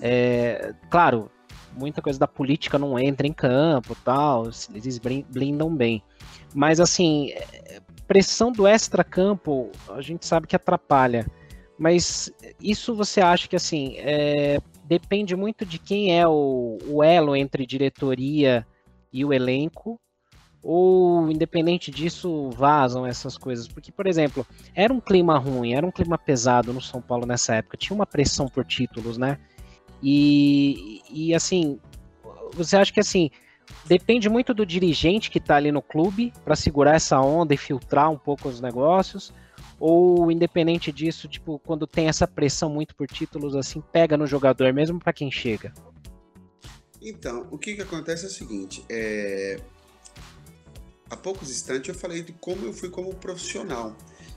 É, claro, muita coisa da política não entra em campo, tal, eles blindam bem. Mas assim, é, pressão do extra-campo, a gente sabe que atrapalha. Mas isso você acha que assim é, depende muito de quem é o, o elo entre diretoria e o elenco, ou independente disso vazam essas coisas? Porque, por exemplo, era um clima ruim, era um clima pesado no São Paulo nessa época, tinha uma pressão por títulos, né? E, e assim, você acha que assim depende muito do dirigente que está ali no clube para segurar essa onda e filtrar um pouco os negócios? Ou independente disso, tipo, quando tem essa pressão muito por títulos assim, pega no jogador mesmo para quem chega? Então, o que, que acontece é o seguinte: é... há poucos instantes eu falei de como eu fui como profissional.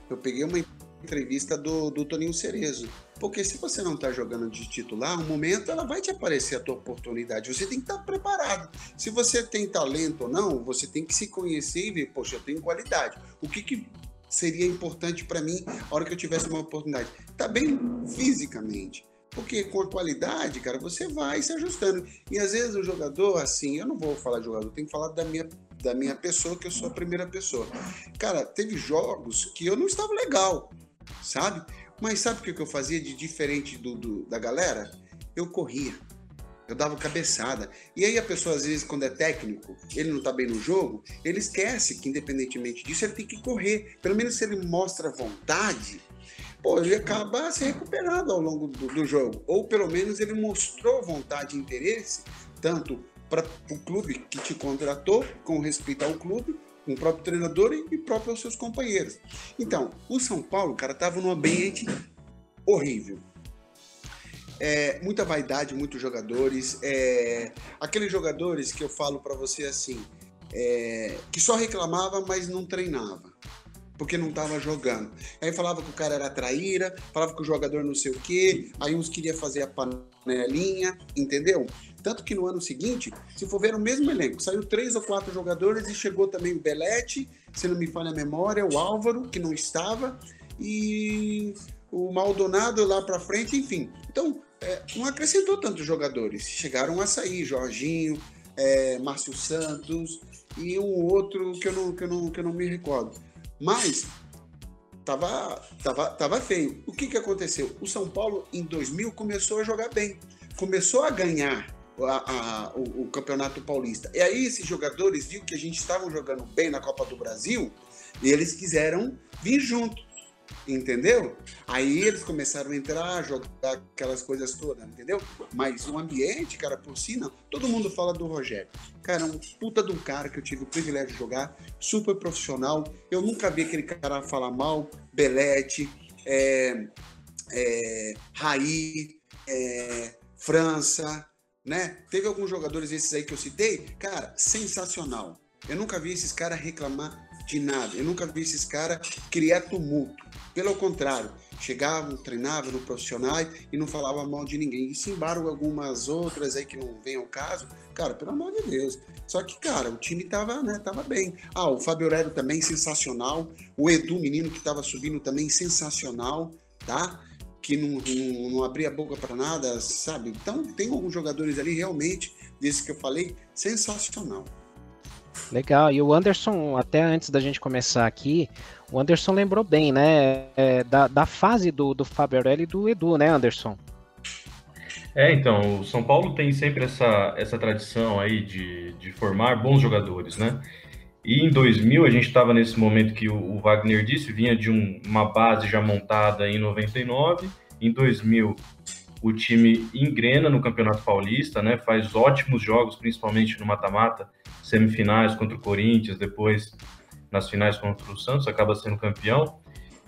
Eu peguei uma entrevista do, do Toninho Cerezo. Porque se você não está jogando de titular, um momento ela vai te aparecer a tua oportunidade. Você tem que estar tá preparado. Se você tem talento ou não, você tem que se conhecer e ver, poxa, eu tenho qualidade. O que, que seria importante para mim a hora que eu tivesse uma oportunidade? Tá bem fisicamente. Porque com a qualidade, cara, você vai se ajustando. E às vezes o jogador, assim, eu não vou falar de jogador, tenho que falar da minha, da minha pessoa, que eu sou a primeira pessoa. Cara, teve jogos que eu não estava legal, sabe? Mas sabe o que eu fazia de diferente do, do da galera? Eu corria. Eu dava cabeçada. E aí a pessoa, às vezes, quando é técnico, ele não tá bem no jogo, ele esquece que, independentemente disso, ele tem que correr. Pelo menos se ele mostra vontade, pô, ele acaba se recuperando ao longo do, do jogo. Ou pelo menos ele mostrou vontade e interesse, tanto para o clube que te contratou, com respeito ao clube, com o próprio treinador e próprio aos seus companheiros. Então, o São Paulo, cara, estava num ambiente horrível. É, muita vaidade, muitos jogadores. É, aqueles jogadores que eu falo para você assim, é, que só reclamava, mas não treinava porque não estava jogando. Aí falava que o cara era traíra, falava que o jogador não sei o quê, aí uns queria fazer a panelinha, entendeu? Tanto que no ano seguinte, se for ver o mesmo elenco, saiu três ou quatro jogadores e chegou também o Belete, se não me falha a memória, o Álvaro, que não estava, e o Maldonado lá para frente, enfim. Então, é, não acrescentou tantos jogadores. Chegaram a sair, Jorginho, é, Márcio Santos e um outro que eu não, que eu não, que eu não me recordo. Mas tava, tava, tava feio. O que, que aconteceu? O São Paulo, em 2000, começou a jogar bem. Começou a ganhar a, a, o, o, Campeonato Paulista. E aí esses jogadores viram que a gente estava jogando bem na Copa do Brasil e eles quiseram vir junto. Entendeu? Aí eles começaram a entrar, jogar aquelas coisas todas, entendeu? Mas o ambiente, cara, por si não. Todo mundo fala do Rogério. Cara, um puta de um cara que eu tive o privilégio de jogar, super profissional. Eu nunca vi aquele cara falar mal, Belete, é, é, Raí, é, França, né? Teve alguns jogadores esses aí que eu citei, cara, sensacional. Eu nunca vi esses caras reclamar de nada. Eu nunca vi esses caras criar tumulto. Pelo contrário, chegavam, treinavam no profissionais e não falavam mal de ninguém. E se embargo algumas outras aí que não vem ao caso, cara, pelo amor de Deus. Só que, cara, o time tava, né, tava bem. Ah, o Fábio Aurélio também sensacional. O Edu, menino que tava subindo também sensacional, tá? Que não, não, não abria a boca para nada, sabe? Então, tem alguns jogadores ali realmente, desse que eu falei, sensacional. Legal. E o Anderson, até antes da gente começar aqui, o Anderson lembrou bem, né? É, da, da fase do, do Aureli e do Edu, né, Anderson? É, então, o São Paulo tem sempre essa, essa tradição aí de, de formar bons jogadores, né? E em 2000, a gente estava nesse momento que o, o Wagner disse, vinha de um, uma base já montada em 99. Em 2000, o time engrena no Campeonato Paulista, né? Faz ótimos jogos, principalmente no mata-mata, semifinais contra o Corinthians, depois nas finais contra o Santos, acaba sendo campeão.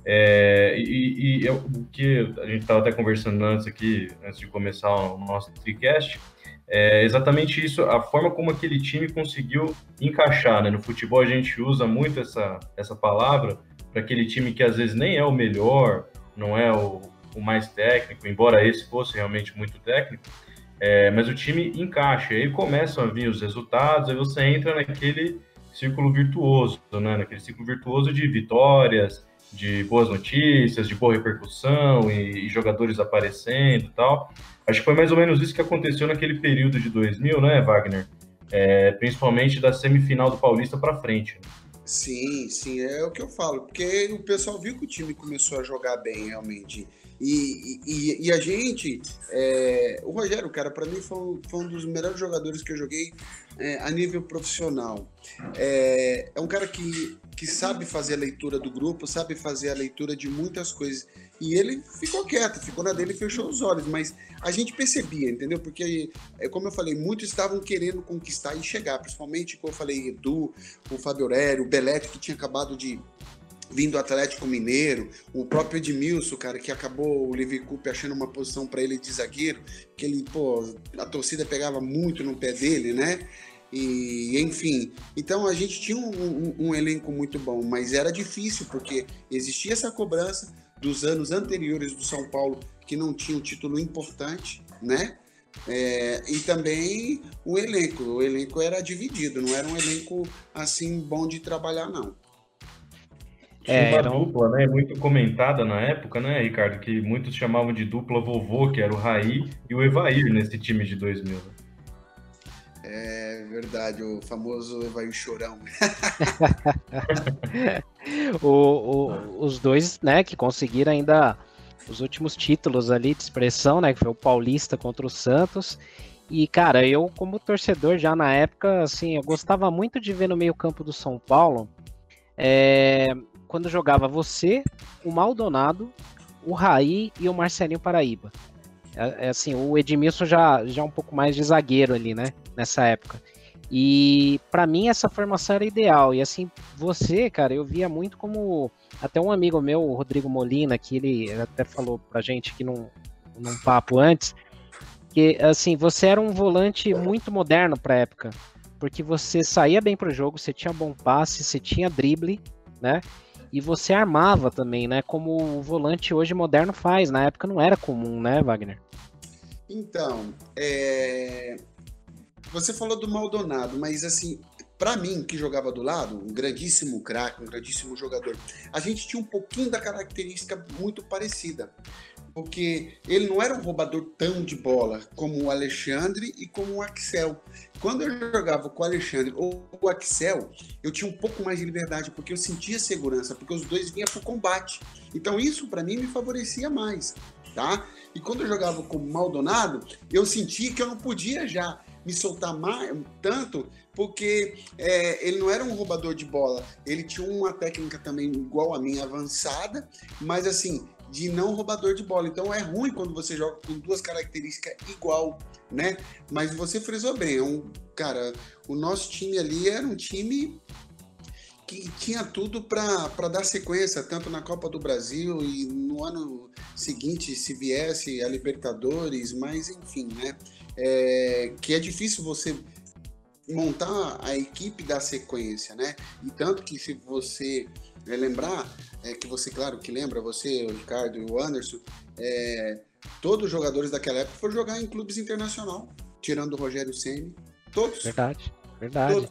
É, e, e o que a gente estava até conversando antes aqui, antes de começar o nosso tricast, é exatamente isso, a forma como aquele time conseguiu encaixar. Né? No futebol a gente usa muito essa, essa palavra para aquele time que às vezes nem é o melhor, não é o, o mais técnico, embora esse fosse realmente muito técnico, é, mas o time encaixa, aí começam a vir os resultados, aí você entra naquele círculo virtuoso, né? naquele ciclo virtuoso de vitórias, de boas notícias, de boa repercussão e, e, jogadores aparecendo e tal. Acho que foi mais ou menos isso que aconteceu naquele período de 2000, né, Wagner? É, principalmente da semifinal do Paulista para frente. Né? Sim, sim, é o que eu falo, porque o pessoal viu que o time começou a jogar bem realmente. E, e, e a gente, é, o Rogério, cara, para mim foi, foi, um dos melhores jogadores que eu joguei é, a nível profissional. É, é um cara que, que sabe fazer a leitura do grupo, sabe fazer a leitura de muitas coisas. E ele ficou quieto, ficou na dele e fechou os olhos. Mas a gente percebia, entendeu? Porque, é, como eu falei, muitos estavam querendo conquistar e chegar. Principalmente, como eu falei, Edu, o Fábio Aurélio, o Belete, que tinha acabado de vindo do Atlético Mineiro, o próprio Edmilson, cara, que acabou o Liverpool achando uma posição para ele de zagueiro, que ele, pô, a torcida pegava muito no pé dele, né? E, enfim, então a gente tinha um, um, um elenco muito bom, mas era difícil porque existia essa cobrança dos anos anteriores do São Paulo que não tinha um título importante, né? É, e também o elenco, o elenco era dividido, não era um elenco assim bom de trabalhar, não. É, uma um... dupla, né? Muito comentada na época, né, Ricardo? Que muitos chamavam de dupla vovô, que era o Raí e o Evair nesse time de 2000. É verdade, o famoso Evair Chorão. (laughs) o, o, os dois, né, que conseguiram ainda os últimos títulos ali de expressão, né, que foi o Paulista contra o Santos. E, cara, eu como torcedor já na época, assim, eu gostava muito de ver no meio campo do São Paulo é, quando jogava você, o Maldonado, o Raí e o Marcelinho Paraíba. É, é, assim, o Edmilson já, já um pouco mais de zagueiro ali, né? Nessa época. E para mim essa formação era ideal. E assim, você, cara, eu via muito como. Até um amigo meu, o Rodrigo Molina, que ele até falou pra gente aqui num, num papo antes, que assim, você era um volante muito moderno pra época. Porque você saía bem pro jogo, você tinha bom passe, você tinha drible, né? E você armava também, né? Como o volante hoje moderno faz. Na época não era comum, né, Wagner? Então, é... você falou do Maldonado, mas assim, para mim, que jogava do lado, um grandíssimo craque, um grandíssimo jogador, a gente tinha um pouquinho da característica muito parecida porque ele não era um roubador tão de bola como o Alexandre e como o Axel. Quando eu jogava com o Alexandre ou o Axel, eu tinha um pouco mais de liberdade, porque eu sentia segurança, porque os dois vinham para o combate. Então isso para mim me favorecia mais, tá? E quando eu jogava com o Maldonado, eu sentia que eu não podia já me soltar mais, tanto, porque é, ele não era um roubador de bola, ele tinha uma técnica também igual a minha, avançada, mas assim, de não roubador de bola. Então é ruim quando você joga com duas características igual, né? Mas você frisou bem, é um, cara, o nosso time ali era um time que tinha tudo para dar sequência, tanto na Copa do Brasil e no ano seguinte, se viesse a Libertadores, mas enfim, né? É, que é difícil você montar a equipe da sequência, né? E tanto que se você é, lembrar, é, que você, claro, que lembra, você, o Ricardo e o Anderson, é, todos os jogadores daquela época foram jogar em clubes internacional, tirando o Rogério Ceni, todos. Verdade, verdade. Todos.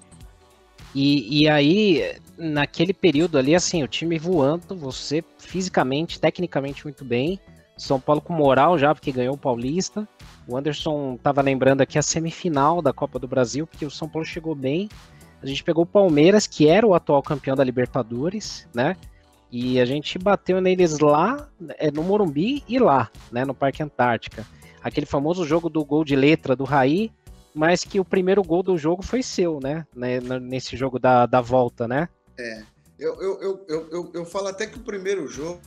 E, e aí, naquele período ali, assim, o time voando, você fisicamente, tecnicamente muito bem, São Paulo com moral já, porque ganhou o Paulista. O Anderson estava lembrando aqui a semifinal da Copa do Brasil, porque o São Paulo chegou bem. A gente pegou o Palmeiras, que era o atual campeão da Libertadores, né? E a gente bateu neles lá, é, no Morumbi e lá, né, no Parque Antártica. Aquele famoso jogo do gol de letra do Raí, mas que o primeiro gol do jogo foi seu, né? né nesse jogo da, da volta, né? É. Eu, eu, eu, eu, eu, eu falo até que o primeiro jogo,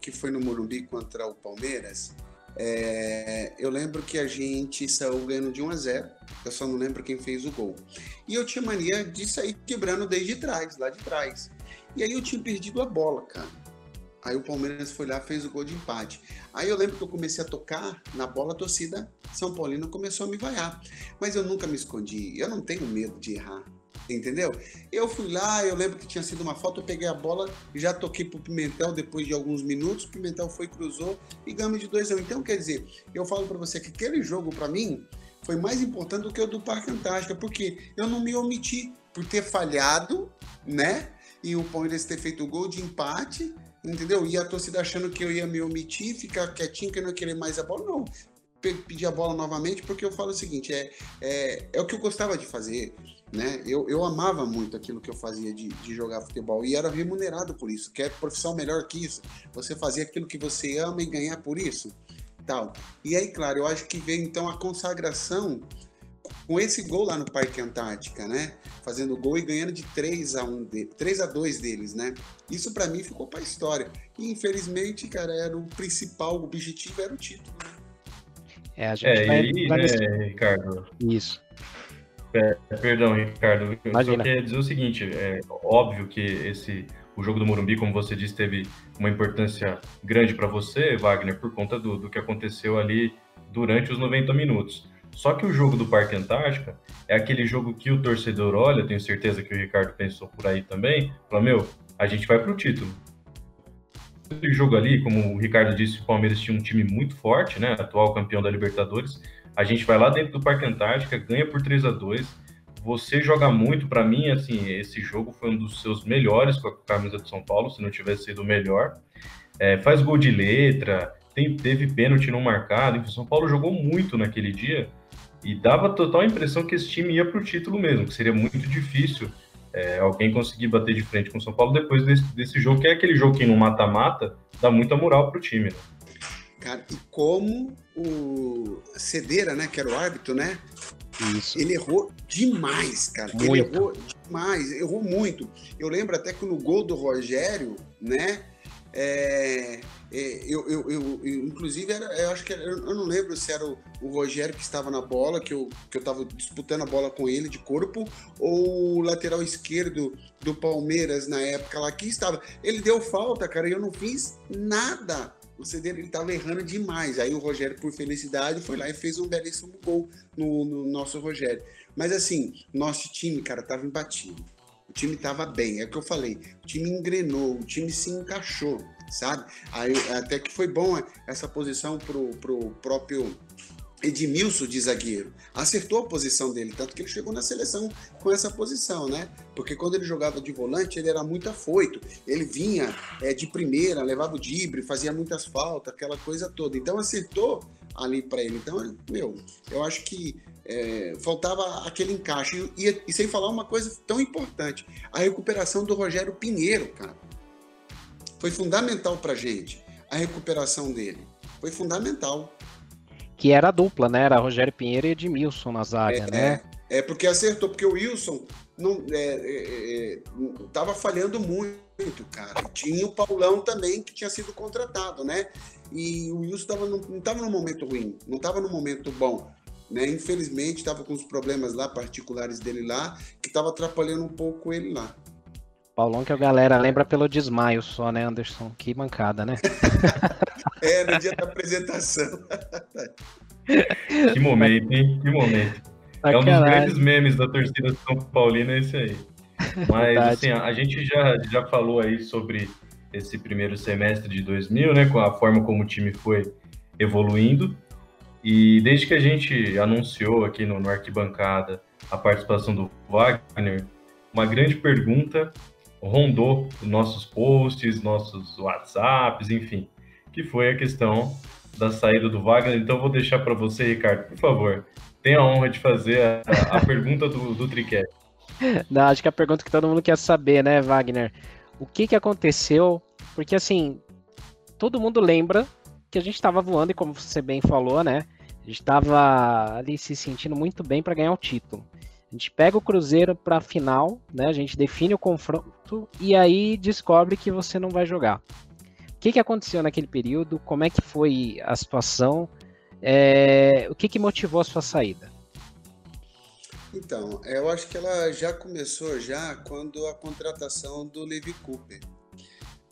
que foi no Morumbi contra o Palmeiras, é, eu lembro que a gente saiu ganhando de 1 a 0 eu só não lembro quem fez o gol. E eu tinha mania de sair quebrando desde trás, lá de trás. E aí eu tinha perdido a bola, cara. Aí o Palmeiras foi lá fez o gol de empate. Aí eu lembro que eu comecei a tocar na bola, a torcida São Paulino começou a me vaiar. Mas eu nunca me escondi. Eu não tenho medo de errar. Entendeu? Eu fui lá, eu lembro que tinha sido uma falta, eu peguei a bola, já toquei pro Pimentel depois de alguns minutos, o Pimentel foi, cruzou e ganhamos de 2 a 1. Um. Então, quer dizer, eu falo para você que aquele jogo, para mim, foi mais importante do que o do Parque Antártica, porque eu não me omiti por ter falhado, né? E o Palmeiras ter feito o gol de empate entendeu? E a torcida achando que eu ia me omitir, ficar quietinho, que eu não ia querer mais a bola. Não, pedir a bola novamente, porque eu falo o seguinte, é, é, é o que eu gostava de fazer, né? Eu, eu amava muito aquilo que eu fazia de, de jogar futebol e era remunerado por isso. Quer profissão melhor que isso? Você fazer aquilo que você ama e ganhar por isso? Tal. E aí, claro, eu acho que veio então a consagração com esse gol lá no Parque Antártica, né? Fazendo gol e ganhando de 3 a 1 de, 3 a 2 deles, né? Isso para mim ficou para a história. E infelizmente, cara, era o principal o objetivo era o título, né? É, a gente é, vai, e, vai né, Ricardo? Isso. É, perdão, Ricardo. Eu Imagina. só queria dizer o seguinte: é óbvio que esse o jogo do Morumbi, como você disse, teve uma importância grande para você, Wagner, por conta do, do que aconteceu ali durante os 90 minutos. Só que o jogo do Parque Antártica é aquele jogo que o torcedor olha, tenho certeza que o Ricardo pensou por aí também, fala, meu, a gente vai pro título. Esse jogo ali, como o Ricardo disse, o Palmeiras tinha um time muito forte, né? Atual campeão da Libertadores. A gente vai lá dentro do Parque Antártica, ganha por 3 a 2 Você joga muito, para mim, assim, esse jogo foi um dos seus melhores com a camisa de São Paulo, se não tivesse sido o melhor. É, faz gol de letra, tem, teve pênalti não marcado. Enfim, São Paulo jogou muito naquele dia e dava total impressão que esse time ia para o título mesmo, que seria muito difícil é, alguém conseguir bater de frente com o São Paulo depois desse, desse jogo, que é aquele jogo que no mata-mata dá muita moral pro time. Né? Cara, e como o Cedeira, né, que era o árbitro, né? Isso. Ele errou demais, cara. Muito. Ele errou demais, errou muito. Eu lembro até que no gol do Rogério, né? É, é, eu, eu, eu, inclusive, era, eu acho que era, eu não lembro se era o, o, Rogério que estava na bola, que eu, que eu estava disputando a bola com ele de corpo, ou o lateral esquerdo do Palmeiras na época lá que estava. Ele deu falta, cara, e eu não fiz nada. O CD ele estava errando demais. Aí o Rogério, por felicidade, foi lá e fez um belíssimo gol no, no nosso Rogério. Mas assim, nosso time, cara, estava imbatível. O time estava bem, é o que eu falei. O time engrenou, o time se encaixou sabe? Aí, até que foi bom essa posição pro, pro próprio Edmilson de zagueiro. Acertou a posição dele, tanto que ele chegou na seleção com essa posição, né? Porque quando ele jogava de volante, ele era muito afoito. Ele vinha é, de primeira, levava o dibre, fazia muitas faltas, aquela coisa toda. Então acertou ali para ele. Então, meu, eu acho que é, faltava aquele encaixe. E, e sem falar uma coisa tão importante: a recuperação do Rogério Pinheiro, cara foi fundamental para gente a recuperação dele. Foi fundamental. Que era a dupla, né? Era Rogério Pinheiro e Edmilson na zaga, é, né? É, é, porque acertou, porque o Wilson não estava é, é, é falhando muito, cara. Tinha o Paulão também que tinha sido contratado, né? E o Wilson tava no, não estava no momento ruim, não estava no momento bom. Né? Infelizmente, estava com os problemas lá particulares dele lá, que estava atrapalhando um pouco ele lá. Paulão que a galera lembra pelo desmaio só, né, Anderson? Que mancada, né? (laughs) é, no dia da apresentação. (laughs) que momento, hein? Que momento. é um dos grandes memes da torcida de São Paulino, é esse aí. (laughs) Mas, Verdade. assim, a gente já, já falou aí sobre esse primeiro semestre de 2000, né, com a forma como o time foi evoluindo. E desde que a gente anunciou aqui no, no Arquibancada a participação do Wagner, uma grande pergunta rondou nossos posts, nossos WhatsApps, enfim, que foi a questão da saída do Wagner. Então, vou deixar para você, Ricardo, por favor, tenha a honra de fazer a, a (laughs) pergunta do, do Triquet. Não, acho que é a pergunta que todo mundo quer saber, né, Wagner? O que, que aconteceu? Porque, assim, todo mundo lembra que a gente estava voando, e como você bem falou, né? A gente estava ali se sentindo muito bem para ganhar o título. A gente pega o Cruzeiro para a final, né? A gente define o confronto e aí descobre que você não vai jogar. O que, que aconteceu naquele período? Como é que foi a situação? É, o que, que motivou a sua saída? Então, eu acho que ela já começou já quando a contratação do Levi Cooper.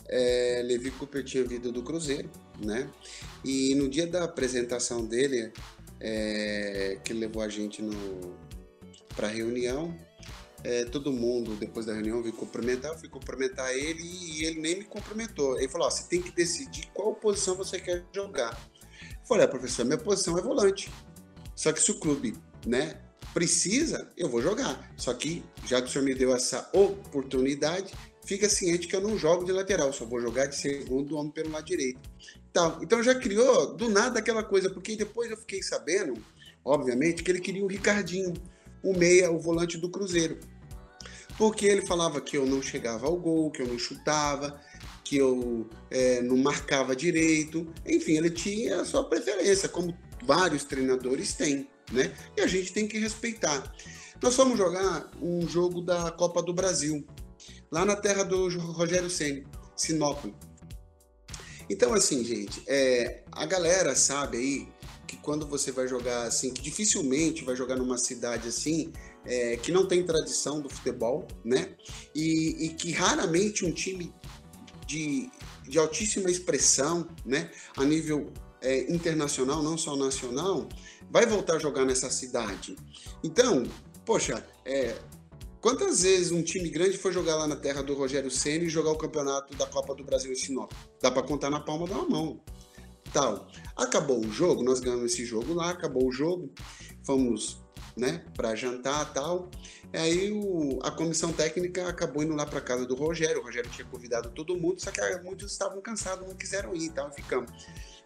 É, Levi Cooper tinha vindo do Cruzeiro, né? E no dia da apresentação dele, é, que levou a gente para a reunião. É, todo mundo, depois da reunião, veio cumprimentar. Eu fui cumprimentar ele e ele nem me cumprimentou. Ele falou: você tem que decidir qual posição você quer jogar. Eu falei: ah, professor, minha posição é volante. Só que se o clube né, precisa, eu vou jogar. Só que, já que o senhor me deu essa oportunidade, fica ciente que eu não jogo de lateral, só vou jogar de segundo homem pelo lado direito. Então, então já criou do nada aquela coisa, porque depois eu fiquei sabendo, obviamente, que ele queria o Ricardinho, o meia, o volante do Cruzeiro. Porque ele falava que eu não chegava ao gol, que eu não chutava, que eu é, não marcava direito. Enfim, ele tinha a sua preferência, como vários treinadores têm, né? E a gente tem que respeitar. Nós fomos jogar um jogo da Copa do Brasil, lá na terra do Rogério Ceni, Sinop. Então, assim, gente, é, a galera sabe aí que quando você vai jogar assim, que dificilmente vai jogar numa cidade assim, é, que não tem tradição do futebol, né? E, e que raramente um time de, de altíssima expressão, né? A nível é, internacional, não só nacional, vai voltar a jogar nessa cidade. Então, poxa, é, quantas vezes um time grande foi jogar lá na terra do Rogério Senna e jogar o campeonato da Copa do Brasil em Sinop? Dá para contar na palma da mão. Tal. Acabou o jogo, nós ganhamos esse jogo lá, acabou o jogo, fomos né, para jantar tal. Aí o, a comissão técnica acabou indo lá para casa do Rogério. O Rogério tinha convidado todo mundo, só que muitos estavam cansados, não quiseram ir, tal, ficamos.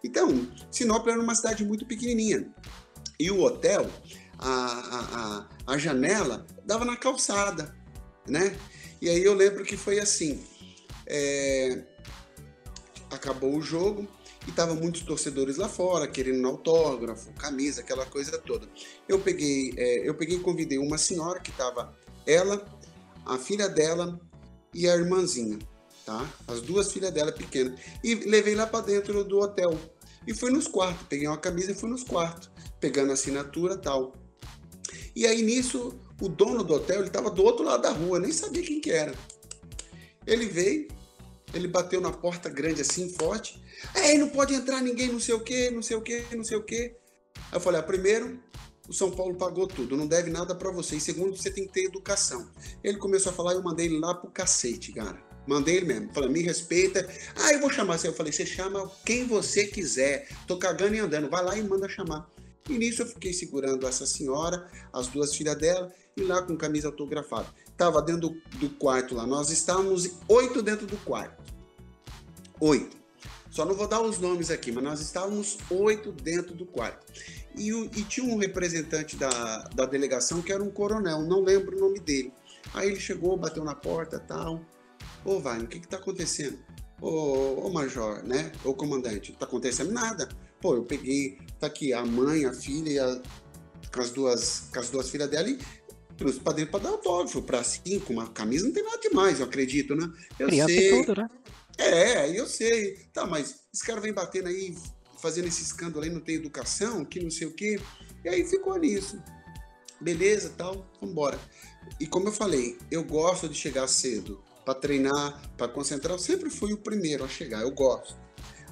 Então, Sinop era uma cidade muito pequenininha. E o hotel, a, a, a, janela, dava na calçada, né? E aí eu lembro que foi assim. É... Acabou o jogo, e tava muitos torcedores lá fora querendo autógrafo, camisa, aquela coisa toda. Eu peguei, é, eu peguei e convidei uma senhora que tava ela, a filha dela e a irmãzinha, tá? As duas filhas dela pequenas e levei lá para dentro do hotel e fui nos quartos, peguei uma camisa e fui nos quartos, pegando assinatura tal. E aí nisso o dono do hotel ele tava do outro lado da rua, nem sabia quem que era. Ele veio, ele bateu na porta grande assim, forte. É, não pode entrar ninguém, não sei o quê, não sei o quê, não sei o quê. Aí eu falei, ah, primeiro, o São Paulo pagou tudo, não deve nada para você. E segundo, você tem que ter educação. Ele começou a falar e eu mandei ele lá pro cacete, cara. Mandei ele mesmo. Falei, me respeita. Ah, eu vou chamar você. Eu falei, você chama quem você quiser. Tô cagando e andando. Vai lá e manda chamar. E nisso eu fiquei segurando essa senhora, as duas filhas dela, e lá com camisa autografada. Tava dentro do, do quarto lá. Nós estávamos oito dentro do quarto. Oito. Só não vou dar os nomes aqui, mas nós estávamos oito dentro do quarto. E, e, tinha um representante da, da delegação que era um coronel, não lembro o nome dele. Aí ele chegou, bateu na porta tal. Ô, Wagner, o que que tá acontecendo? Ô, ô major, né? Ô comandante, não tá acontecendo nada. Pô, eu peguei, tá aqui a mãe, a filha e a, com, as duas, com as duas filhas dela e trouxe pra dentro pra dar autógrafo, pra cinco, uma camisa não tem nada demais, eu acredito, né? Eu Criança sei. tudo, né? É, eu sei. Tá, mas esse cara vem batendo aí, fazendo esse escândalo aí, não tem educação, que não sei o quê. E aí ficou nisso. Beleza, tal, vambora. E como eu falei, eu gosto de chegar cedo para treinar, para concentrar. Eu sempre fui o primeiro a chegar, eu gosto.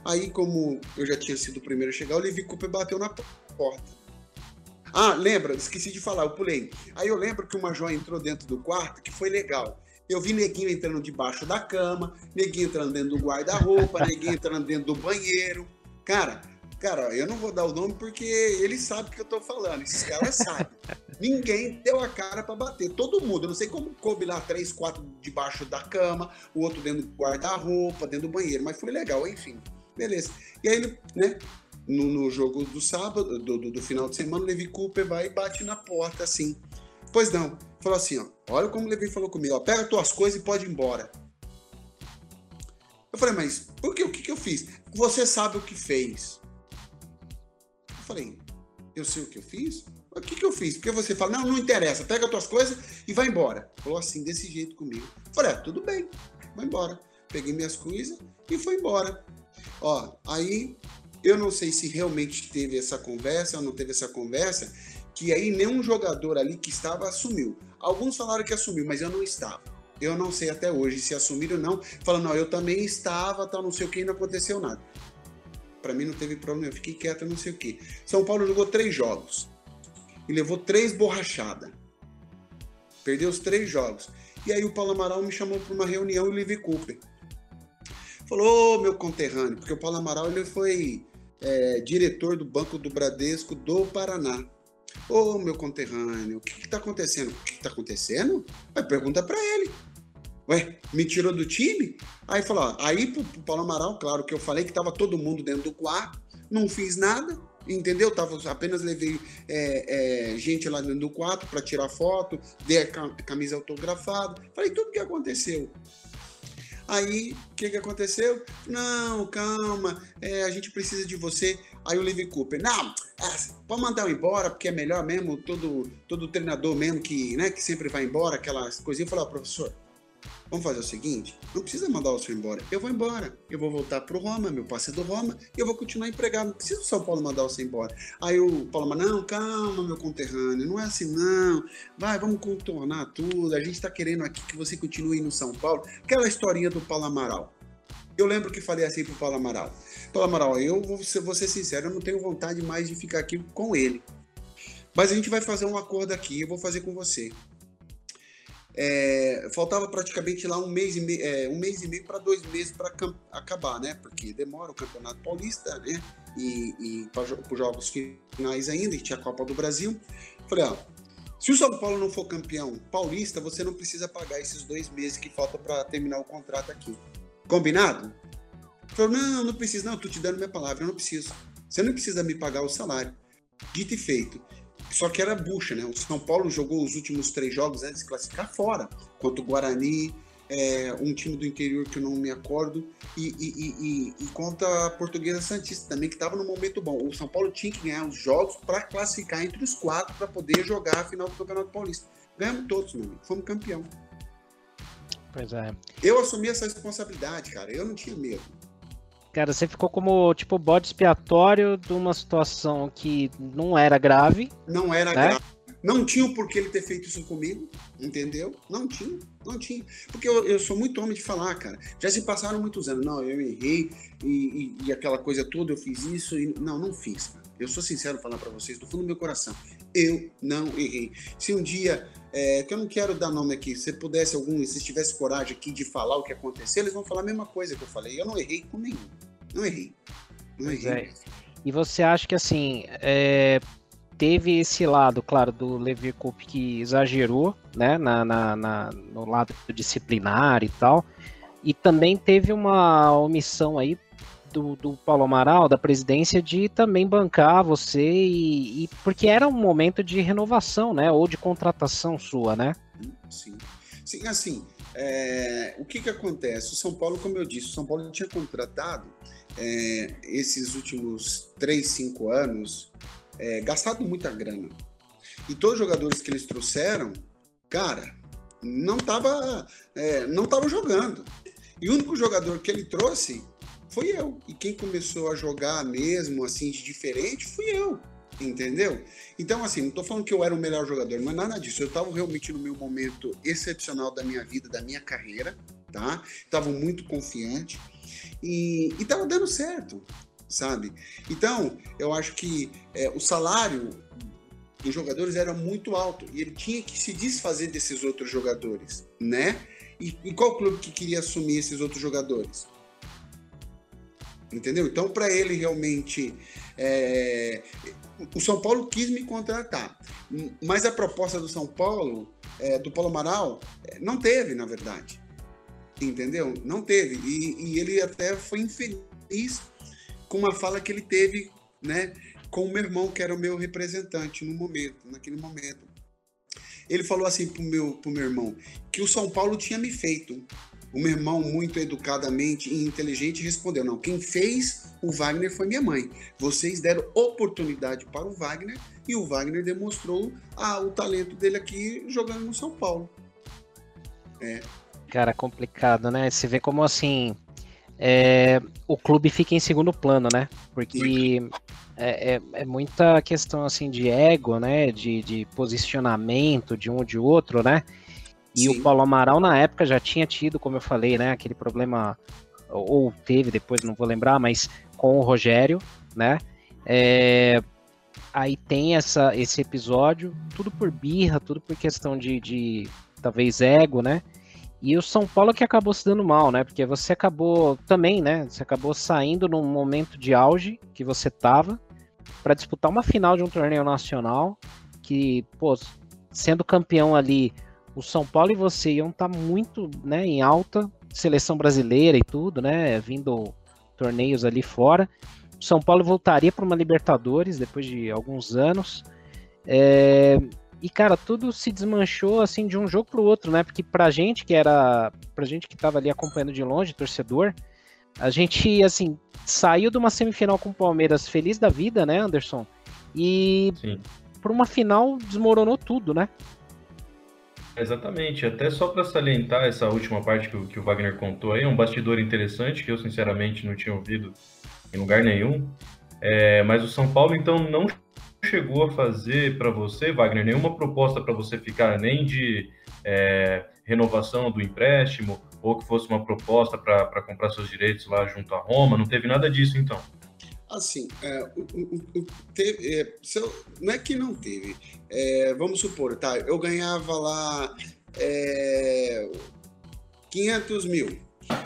Aí, como eu já tinha sido o primeiro a chegar, o Levi Cooper bateu na porta. Ah, lembra, esqueci de falar, eu pulei. Aí eu lembro que uma joia entrou dentro do quarto, que foi legal. Eu vi neguinho entrando debaixo da cama, neguinho entrando dentro do guarda-roupa, (laughs) neguinho entrando dentro do banheiro. Cara, cara, eu não vou dar o nome porque ele sabe o que eu tô falando. Esses caras sabem. (laughs) Ninguém deu a cara para bater. Todo mundo. Eu não sei como coube lá três, quatro debaixo da cama, o outro dentro do guarda-roupa, dentro do banheiro. Mas foi legal, enfim. Beleza. E aí, né? No, no jogo do sábado, do, do, do final de semana, o Levi Cooper vai e bate na porta assim. Pois não. Falou assim, ó. Olha como o Levi falou comigo, ó. Pega tuas coisas e pode ir embora. Eu falei, mas por quê? O que, que eu fiz? Você sabe o que fez. Eu falei, eu sei o que eu fiz? O que, que eu fiz? Porque você fala, não, não interessa, pega tuas coisas e vai embora. Falou assim, desse jeito comigo. Eu falei, ah, tudo bem, vai embora. Peguei minhas coisas e fui embora. Ó, aí eu não sei se realmente teve essa conversa ou não teve essa conversa, que aí nenhum jogador ali que estava assumiu. Alguns falaram que assumiu, mas eu não estava. Eu não sei até hoje se assumiram ou não. Falando, não, eu também estava, tal, não sei o que, e não aconteceu nada. Para mim não teve problema, eu fiquei quieto, não sei o que. São Paulo jogou três jogos e levou três borrachadas. Perdeu os três jogos. E aí o Paulo Amaral me chamou para uma reunião e o Livy Cooper. Falou, oh, meu conterrâneo, porque o Paulo Amaral ele foi é, diretor do Banco do Bradesco do Paraná. Ô, meu conterrâneo, o que está acontecendo? O que está acontecendo? Vai pergunta para ele. Ué, me tirou do time? Aí falou, aí pro, pro Paulo Amaral, claro que eu falei que tava todo mundo dentro do quarto, não fiz nada, entendeu? Tava, apenas levei é, é, gente lá dentro do quarto para tirar foto, dei a camisa autografada, falei tudo o que aconteceu. Aí, o que, que aconteceu? Não, calma, é, a gente precisa de você. Aí o Levi Cooper, não, é, pode mandar eu embora, porque é melhor mesmo, todo, todo treinador mesmo que, né, que sempre vai embora, aquelas coisinhas. Eu falei, oh, professor, Vamos fazer o seguinte: não precisa mandar o senhor embora. Eu vou embora. Eu vou voltar para o Roma, meu passe é do Roma, e eu vou continuar empregado. Não precisa o São Paulo mandar você embora. Aí o Paulo não, calma, meu conterrâneo, não é assim, não. Vai, vamos contornar tudo. A gente está querendo aqui que você continue no São Paulo. Aquela historinha do Paulo Amaral. Eu lembro que falei assim pro Paulo Amaral: Paulo Amaral, eu vou ser, vou ser sincero, eu não tenho vontade mais de ficar aqui com ele. Mas a gente vai fazer um acordo aqui, eu vou fazer com você. É, faltava praticamente lá um mês e meio, é, um mês e meio para dois meses para acabar, né? Porque demora o Campeonato Paulista, né? E, e para os jogos finais ainda, e tinha a Copa do Brasil. Falei, ó, se o São Paulo não for campeão paulista, você não precisa pagar esses dois meses que faltam para terminar o contrato aqui. Combinado? Falou, não, não precisa, não, tô te dando minha palavra, eu não preciso. Você não precisa me pagar o salário. Dito e feito. Só que era bucha, né? O São Paulo jogou os últimos três jogos antes de se classificar fora, contra o Guarani, é, um time do interior que eu não me acordo, e, e, e, e contra a Portuguesa Santista também, que estava no momento bom. O São Paulo tinha que ganhar os jogos para classificar entre os quatro para poder jogar a final do Campeonato Paulista. Ganhamos todos, meu amigo. Fomos campeão. Pois é. Eu assumi essa responsabilidade, cara. Eu não tinha medo. Cara, você ficou como, tipo, bode expiatório de uma situação que não era grave. Não era né? grave. Não tinha o porquê ele ter feito isso comigo, entendeu? Não tinha, não tinha. Porque eu, eu sou muito homem de falar, cara. Já se passaram muitos anos. Não, eu errei e, e, e aquela coisa toda, eu fiz isso e. Não, não fiz, cara. Eu sou sincero falar para vocês, do fundo do meu coração. Eu não errei. Se um dia, é, que eu não quero dar nome aqui, se pudesse algum, se tivesse coragem aqui de falar o que aconteceu, eles vão falar a mesma coisa que eu falei. Eu não errei com nenhum. Não errei. Não errei. É. E você acha que assim, é, teve esse lado, claro, do Levi Coupe que exagerou, né, na, na, na, no lado disciplinar e tal, e também teve uma omissão aí do, do Paulo Amaral, da presidência, de também bancar você e, e, porque era um momento de renovação, né, ou de contratação sua, né? Sim, sim, assim, é, o que que acontece? O São Paulo, como eu disse, o São Paulo tinha contratado é, esses últimos 3, 5 anos, é, gastado muita grana. E todos os jogadores que eles trouxeram, cara, não tava, é, não tava jogando. E o único jogador que ele trouxe foi eu. E quem começou a jogar mesmo, assim, de diferente, fui eu. Entendeu? Então, assim, não tô falando que eu era o melhor jogador, mas nada disso. Eu tava realmente no meu momento excepcional da minha vida, da minha carreira, tá? Tava muito confiante. E, e tava dando certo, sabe? Então, eu acho que é, o salário dos jogadores era muito alto e ele tinha que se desfazer desses outros jogadores, né? E, e qual clube que queria assumir esses outros jogadores? Entendeu? Então, para ele realmente. É... O São Paulo quis me contratar, mas a proposta do São Paulo, é, do Paulo Amaral, é, não teve, na verdade entendeu? Não teve. E, e, ele até foi infeliz com uma fala que ele teve, né, com o meu irmão, que era o meu representante no momento, naquele momento. Ele falou assim pro meu, meu irmão, que o São Paulo tinha me feito. O meu irmão, muito educadamente e inteligente, respondeu: Não, quem fez o Wagner foi minha mãe. Vocês deram oportunidade para o Wagner e o Wagner demonstrou ah, o talento dele aqui jogando no São Paulo. É, Cara, complicado, né? Você vê como assim. É, o clube fica em segundo plano, né? Porque é, é, é, muita questão assim de ego, né? De, de posicionamento de um ou de outro, né? E Sim. o Paulo Amaral na época já tinha tido, como eu falei, né? Aquele problema, ou teve depois, não vou lembrar, mas com o Rogério, né? É, aí tem essa, esse episódio, tudo por birra, tudo por questão de, de talvez ego, né? E o São Paulo que acabou se dando mal, né? Porque você acabou também, né? Você acabou saindo num momento de auge que você tava para disputar uma final de um torneio nacional que, pô, sendo campeão ali, o São Paulo e você iam estar tá muito né, em alta, seleção brasileira e tudo, né? Vindo torneios ali fora. O São Paulo voltaria para uma Libertadores depois de alguns anos. É, e, cara, tudo se desmanchou assim de um jogo para o outro, né? Porque pra gente que era. Pra gente que estava ali acompanhando de longe, torcedor, a gente, assim, saiu de uma semifinal com o Palmeiras feliz da vida, né, Anderson? E por uma final desmoronou tudo, né? Exatamente, até só para salientar essa última parte que o, que o Wagner contou aí, é um bastidor interessante que eu sinceramente não tinha ouvido em lugar nenhum. É, mas o São Paulo então não chegou a fazer para você, Wagner, nenhuma proposta para você ficar nem de é, renovação do empréstimo ou que fosse uma proposta para comprar seus direitos lá junto a Roma, não teve nada disso então? Assim, é, teve, é, eu, não é que não teve. É, vamos supor, tá? Eu ganhava lá 500 é, mil.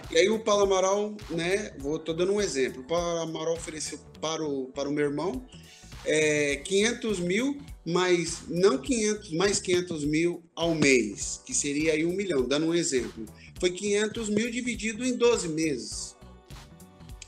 E aí o Paulo Amaral, né? Vou, tô dando um exemplo. O Paulo Amaral ofereceu para o, para o meu irmão é, 500 mil, mas não 500, mais 500 mil ao mês, que seria aí um milhão, dando um exemplo. Foi 500 mil dividido em 12 meses.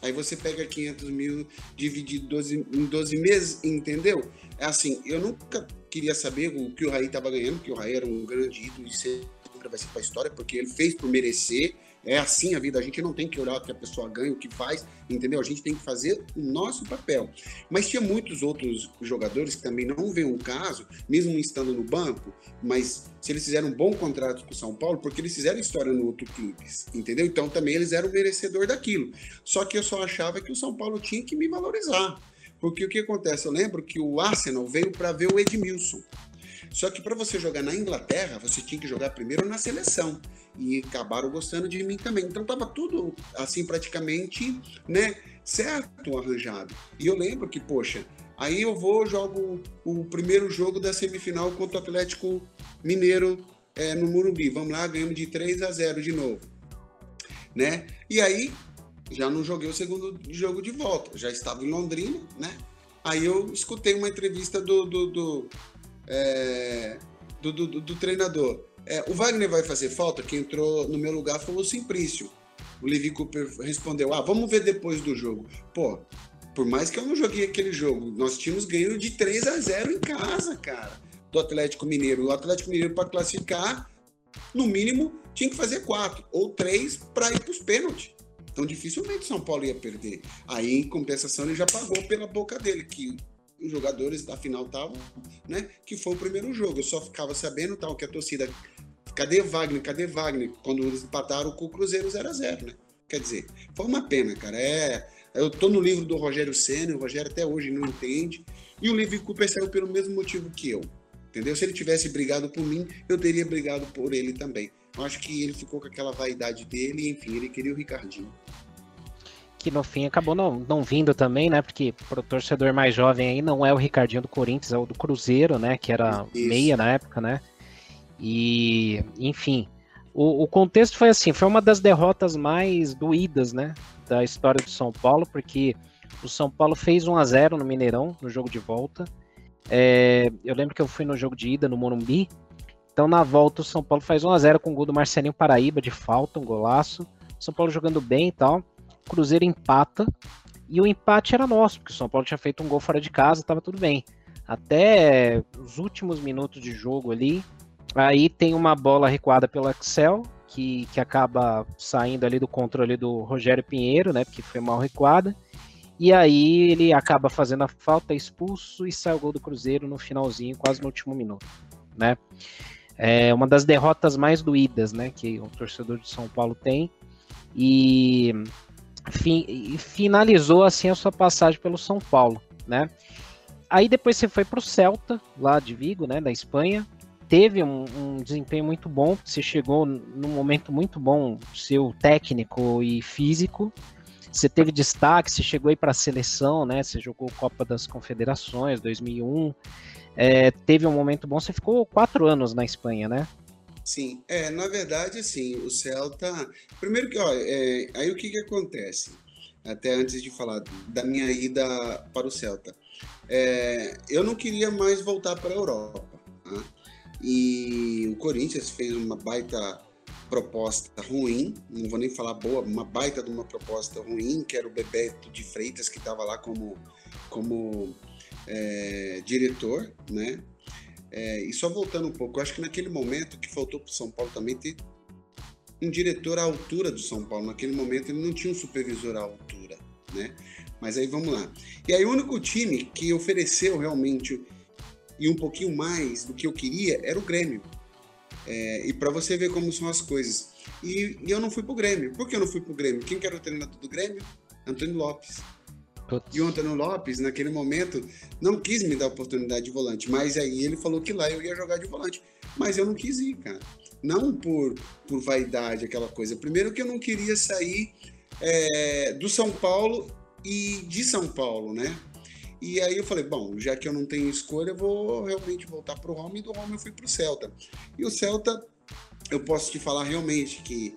Aí você pega 500 mil dividido 12, em 12 meses, entendeu? É assim, eu nunca queria saber o que o Raí estava ganhando, porque o Raí era um grande ídolo e sempre vai ser para a história, porque ele fez por merecer, é assim a vida, a gente não tem que olhar o que a pessoa ganha, o que faz, entendeu? A gente tem que fazer o nosso papel. Mas tinha muitos outros jogadores que também não veem um caso, mesmo estando no banco, mas se eles fizeram um bom contrato com o São Paulo, porque eles fizeram história no outro clube, entendeu? Então também eles eram merecedor daquilo. Só que eu só achava que o São Paulo tinha que me valorizar. Porque o que acontece? Eu lembro que o Arsenal veio para ver o Edmilson. Só que para você jogar na Inglaterra, você tinha que jogar primeiro na seleção. E acabaram gostando de mim também. Então tava tudo assim praticamente, né, certo arranjado. E eu lembro que, poxa, aí eu vou jogo o primeiro jogo da semifinal contra o Atlético Mineiro é, no Murumbi. Vamos lá, ganhamos de 3 a 0 de novo. Né? E aí já não joguei o segundo jogo de volta. Já estava em Londrina, né? Aí eu escutei uma entrevista do, do, do é, do, do, do, treinador. É, o Wagner vai fazer falta? Quem entrou no meu lugar foi o Simplício. O Levi Cooper respondeu: Ah, vamos ver depois do jogo. Pô, por mais que eu não joguei aquele jogo, nós tínhamos ganho de 3 a 0 em casa, cara, do Atlético Mineiro. O Atlético Mineiro, para classificar, no mínimo, tinha que fazer quatro ou três para ir para os pênaltis. Então, dificilmente o São Paulo ia perder. Aí, em compensação, ele já pagou pela boca dele, que os jogadores da final estavam, né? Que foi o primeiro jogo. Eu só ficava sabendo tal que a torcida. Cadê Wagner? Cadê Wagner? Quando eles empataram com o Cruzeiro 0 a 0 né? Quer dizer, foi uma pena, cara. É, eu tô no livro do Rogério Senna, o Rogério até hoje não entende. E o Livre Cooper saiu pelo mesmo motivo que eu. Entendeu? Se ele tivesse brigado por mim, eu teria brigado por ele também. Eu acho que ele ficou com aquela vaidade dele, enfim, ele queria o Ricardinho que no fim acabou não, não vindo também, né? Porque pro torcedor mais jovem aí não é o Ricardinho do Corinthians, é o do Cruzeiro, né? Que era Isso. meia na época, né? E, enfim, o, o, contexto foi assim, foi uma das derrotas mais doídas, né? Da história do São Paulo, porque o São Paulo fez 1 a 0 no Mineirão, no jogo de volta. É, eu lembro que eu fui no jogo de ida no Morumbi. Então, na volta, o São Paulo faz 1 a 0 com o gol do Marcelinho Paraíba de falta, um golaço. São Paulo jogando bem e tal. Cruzeiro empata e o empate era nosso, porque o São Paulo tinha feito um gol fora de casa, estava tudo bem. Até os últimos minutos de jogo ali, aí tem uma bola recuada pelo Axel, que, que acaba saindo ali do controle do Rogério Pinheiro, né, porque foi mal recuada. E aí ele acaba fazendo a falta, expulso e sai o gol do Cruzeiro no finalzinho, quase no último minuto, né? É uma das derrotas mais doídas, né, que o torcedor de São Paulo tem. E fi, finalizou assim a sua passagem pelo São Paulo, né? Aí depois você foi para o Celta, lá de Vigo, né, da Espanha. Teve um, um, desempenho muito bom, você chegou num momento muito bom, seu técnico e físico. Você teve destaque, você chegou aí para a seleção, né? Você jogou Copa das Confederações 2001. É, teve um momento bom, você ficou quatro anos na Espanha, né? Sim, é, na verdade, assim, o Celta. Primeiro que, ó, é, aí o que, que acontece? Até antes de falar da minha ida para o Celta. É, eu não queria mais voltar para a Europa. Tá? E o Corinthians fez uma baita proposta ruim, não vou nem falar boa, uma baita de uma proposta ruim, que era o Bebeto de Freitas, que estava lá como, como é, diretor, né? É, e só voltando um pouco, eu acho que naquele momento que faltou para o São Paulo também ter um diretor à altura do São Paulo. Naquele momento ele não tinha um supervisor à altura, né? Mas aí vamos lá. E aí o único time que ofereceu realmente e um pouquinho mais do que eu queria era o Grêmio. É, e para você ver como são as coisas. E, e eu não fui pro Grêmio. Por que eu não fui pro Grêmio? Quem que era o treinador do Grêmio? Antônio Lopes. E o Antônio Lopes, naquele momento, não quis me dar oportunidade de volante. Mas aí ele falou que lá eu ia jogar de volante. Mas eu não quis ir, cara. Não por, por vaidade, aquela coisa. Primeiro que eu não queria sair é, do São Paulo e de São Paulo, né? E aí eu falei, bom, já que eu não tenho escolha, eu vou realmente voltar para o Roma e do Roma eu fui para o Celta. E o Celta, eu posso te falar realmente que,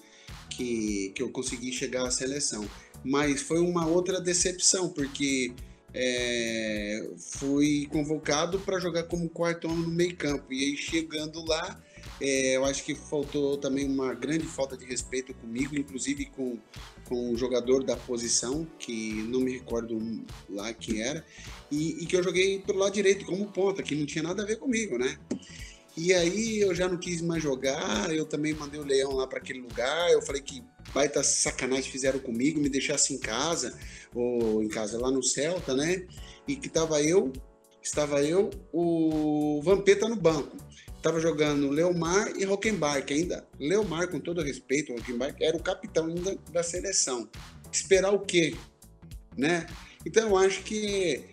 que, que eu consegui chegar à seleção. Mas foi uma outra decepção, porque é, fui convocado para jogar como quarto homem no meio campo. E aí chegando lá, é, eu acho que faltou também uma grande falta de respeito comigo, inclusive com, com um jogador da posição, que não me recordo lá quem era, e, e, que eu joguei pelo lado direito como ponta, que não tinha nada a ver comigo, né? E aí eu já não quis mais jogar, eu também mandei o Leão lá para aquele lugar, eu falei que baita sacanagem fizeram comigo, me deixasse em casa, ou em casa lá no Celta, né? E que tava eu, estava eu, o Vampeta no banco. Tava jogando Leomar e Rockenbach ainda. Leomar, com todo respeito, Rockenbach era o capitão ainda da seleção. Esperar o quê? Né? Então eu acho que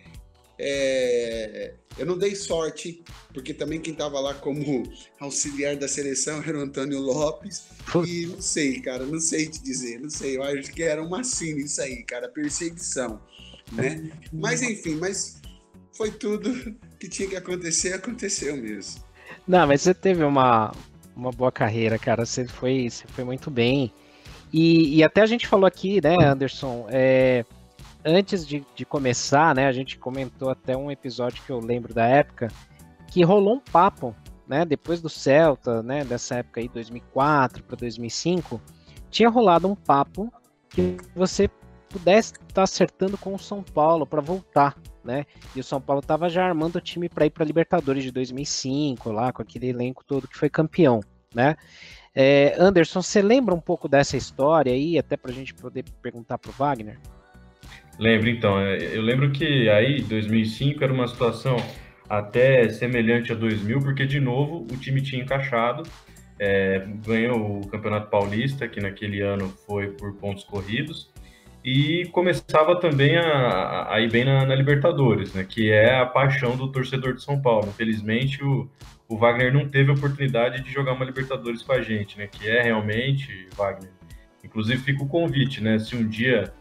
é, eu não dei sorte, porque também quem estava lá como auxiliar da seleção era o Antônio Lopes. E não sei, cara, não sei te dizer, não sei. Eu acho que era uma cena isso aí, cara, perseguição, né? Mas enfim, mas foi tudo que tinha que acontecer, aconteceu mesmo. Não, mas você teve uma, uma boa carreira, cara. Você foi, você foi muito bem. E, e até a gente falou aqui, né, Anderson? É, antes de, de começar, né, a gente comentou até um episódio que eu lembro da época, que rolou um papo, né, depois do Celta, né, dessa época aí, 2004 para 2005, tinha rolado um papo que você pudesse estar tá acertando com o São Paulo para voltar, né? E o São Paulo estava já armando o time para ir para Libertadores de 2005, lá com aquele elenco todo que foi campeão, né? É, Anderson, você lembra um pouco dessa história aí, até para a gente poder perguntar para o Wagner? Lembro, então. É, eu lembro que aí, 2005, era uma situação até semelhante a 2000, porque, de novo, o time tinha encaixado, é, ganhou o Campeonato Paulista, que naquele ano foi por pontos corridos, e começava também a, a ir bem na, na, Libertadores, né, que é a paixão do torcedor de São Paulo. Infelizmente, o, o Wagner não teve a oportunidade de jogar uma Libertadores com a gente, né, que é realmente, Wagner, inclusive fica o convite, né, se um dia